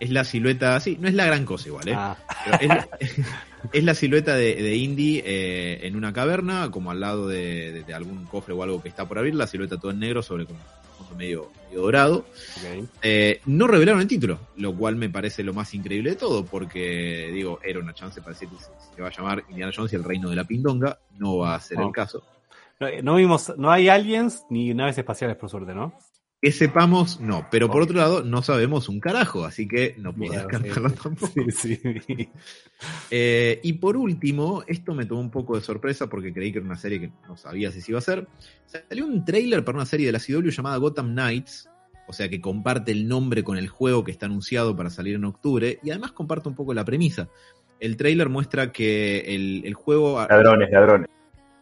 Es la silueta, sí, no es la gran cosa igual, ¿eh? Ah, Pero es, la, es la silueta de, de Indy eh, en una caverna, como al lado de, de- de algún cofre o algo que está por abrir, la silueta todo en negro sobre como medio, medio dorado. Eh, no revelaron el título, lo cual me parece lo más increíble de todo, porque digo, era una chance para decir que se, se va a llamar Indiana Jones y el reino de la pindonga, no va a ser el caso. No, no vimos, no hay aliens ni naves espaciales por suerte, ¿no? Que sepamos, no, pero por otro lado, no sabemos un carajo, así que no puedo descartarlo sí. tampoco. Sí, sí. Eh, y por último, esto me tomó un poco de sorpresa porque creí que era una serie que no sabía si se iba a hacer. Salió un trailer para una serie de la CW llamada Gotham Knights, o sea que comparte el nombre con el juego que está anunciado para salir en octubre, y además comparte un poco la premisa. El trailer muestra que el, el juego... Ladrones, ladrones.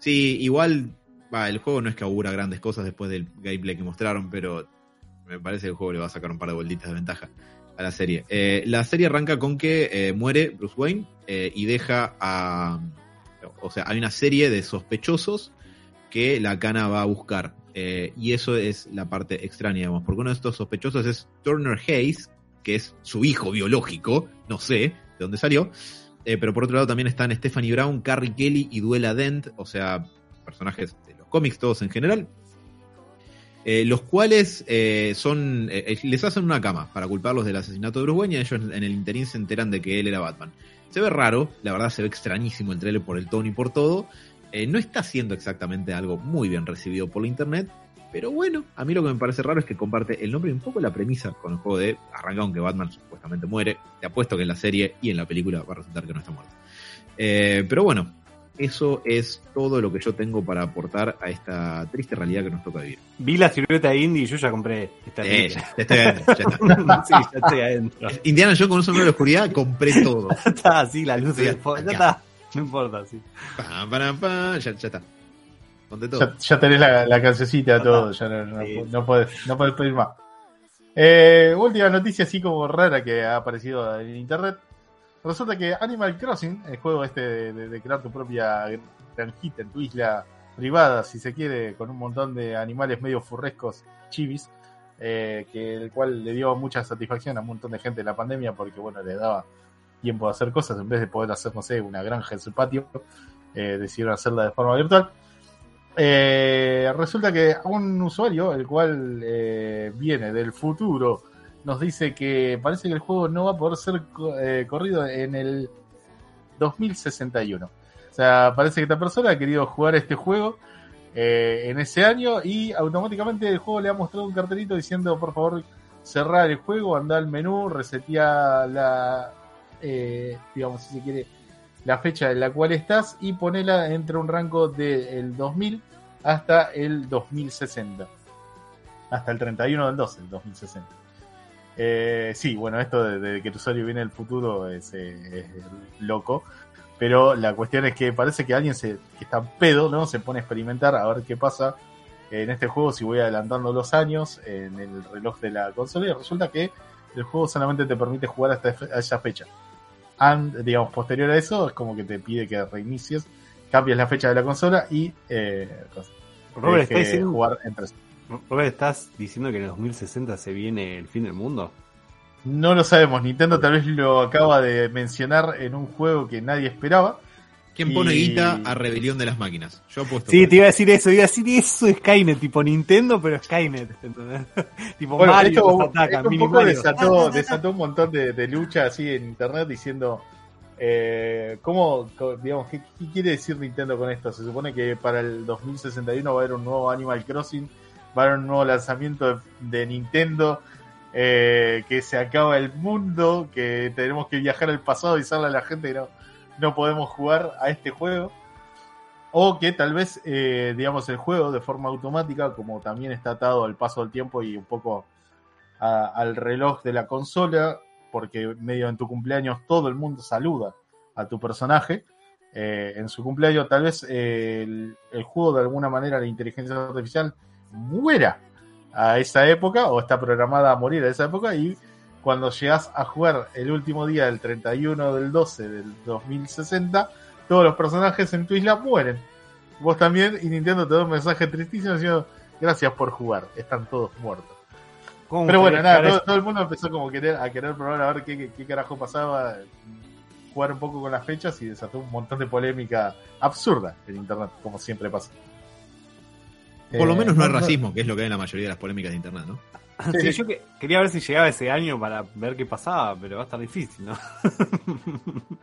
Sí, igual, va, el juego no es que augura grandes cosas después del gameplay que mostraron, pero me parece que el juego le va a sacar un par de vueltitas de ventaja a la serie. Eh, la serie arranca con que eh, muere Bruce Wayne eh, y deja a... O sea, hay una serie de sospechosos que la cana va a buscar. Y eso es la parte extraña, digamos, porque uno de estos sospechosos es Turner Hayes, que es su hijo biológico, no sé de dónde salió, pero por otro lado también están Stephanie Brown, Carrie Kelly y Duela Dent, o sea, personajes cómics todos en general, eh, los cuales eh, son eh, les hacen una cama para culparlos del asesinato de Bruce Wayne y ellos en el interín se enteran de que él era Batman. Se ve raro, la verdad se ve extrañísimo el trailer por el tono y por todo. No está siendo exactamente algo muy bien recibido por la internet, pero bueno, a mí lo que me parece raro es que comparte el nombre y un poco la premisa con el juego de arranca aunque Batman supuestamente muere. Te apuesto que en la serie y en la película va a resultar que no está muerto. Pero bueno, eso es todo lo que yo tengo para aportar a esta triste realidad que nos toca vivir. Vi la silueta de Indy y yo ya compré esta Eh, ya, ya estoy adentro, ya está. sí, ya estoy adentro. Indiana yo con un sombrero de oscuridad compré todo. Ya está, así la luz. Ya acá. está. No importa, sí. Pam, pam, pam, ya, ya está. Ponte todo. Ya, ya tenés la, la cancioncita, Ya todo, ya no, no, Sí. no podés, no podés pedir más. Eh, última noticia así como rara que ha aparecido en internet. Resulta que Animal Crossing, el juego este de, crear tu propia granjita en tu isla privada, si se quiere, con un montón de animales medio furrescos, chivis, eh, que el cual le dio mucha satisfacción a un montón de gente en la pandemia porque, bueno, le daba tiempo de hacer cosas en vez de poder hacer, no sé, una granja en su patio, eh, decidieron hacerla de forma virtual. Eh, resulta que un usuario, el cual viene del futuro, nos dice que parece que el juego no va a poder ser eh, corrido en el 2061. O sea, parece que esta persona ha querido jugar este juego eh, en ese año y automáticamente el juego le ha mostrado un cartelito diciendo por favor cerrar el juego, anda al menú, resetea la, eh, digamos si se quiere, la fecha en la cual estás y ponela entre un rango del 2000 hasta el 2060. Hasta el 31 del 12, el 2060. Eh, sí, bueno, esto de, de que el usuario viene del futuro es, eh, es loco. Pero la cuestión es que parece que alguien se, que está pedo, ¿no? Se pone a experimentar a ver qué pasa en este juego si voy adelantando los años en el reloj de la consola y resulta que el juego solamente te permite jugar hasta a esa fecha. And, digamos, posterior a eso es como que te pide que reinicies, cambies la fecha de la consola y eh, Robert, deje ¿estás diciendo, jugar entre Robert, ¿estás diciendo que en el 2060 se viene el fin del mundo? No lo sabemos, Nintendo tal vez lo acaba de mencionar en un juego que nadie esperaba. ¿Quién pone Y- guita a Rebelión de las Máquinas? Yo apuesto. Sí, te iba a decir eso, iba a decir eso es Skynet, tipo Nintendo, pero Skynet, ¿entendés? tipo Bueno, Mario esto, nos ataca, esto un poco Mario. desató, desató un montón de, de lucha así en internet diciendo eh, cómo, digamos, ¿qué, qué quiere decir Nintendo con esto? Se supone que para el 2061 va a haber un nuevo Animal Crossing, va a un nuevo lanzamiento de, Nintendo, eh, que se acaba el mundo, que tenemos que viajar al pasado y decirle a la gente que no, no podemos jugar a este juego. O que tal vez, eh, digamos, el juego de forma automática, como también está atado al paso del tiempo y un poco al reloj de la consola, porque medio en tu cumpleaños todo el mundo saluda a tu personaje. eh, en su cumpleaños, tal vez el juego de alguna manera, la inteligencia artificial, muera a esa época o está programada a morir a esa época y cuando llegas a jugar el último día del 31 del 12 del 2060, todos los personajes en tu isla mueren. vos también, y Nintendo te da un mensaje tristísimo diciendo, gracias por jugar, están todos muertos. ¿Cómo Pero bueno, nada, todo, todo el mundo empezó como querer, a querer probar a ver qué, qué, qué carajo pasaba, jugar un poco con las fechas y desató un montón de polémica absurda en internet, como siempre pasa. Por lo Eh, menos no hay racismo, que es lo que hay en la mayoría de las polémicas de internet, ¿no? Sí, yo que- quería ver si llegaba ese año para ver qué pasaba, pero va a estar difícil, ¿no?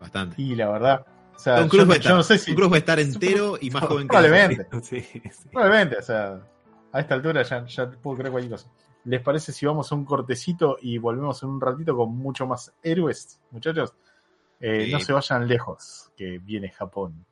Bastante. Y la verdad, o sea, Tom yo, va a yo estar, no sé si. Tom Cruise va a estar entero y más joven que Probablemente. Sí, sí. Probablemente, o sea, a esta altura ya, ya puedo creer cualquier cosa. ¿Les parece si vamos a un cortecito y volvemos en un ratito con mucho más héroes, muchachos? Eh, Sí. No se vayan lejos, que viene Japón.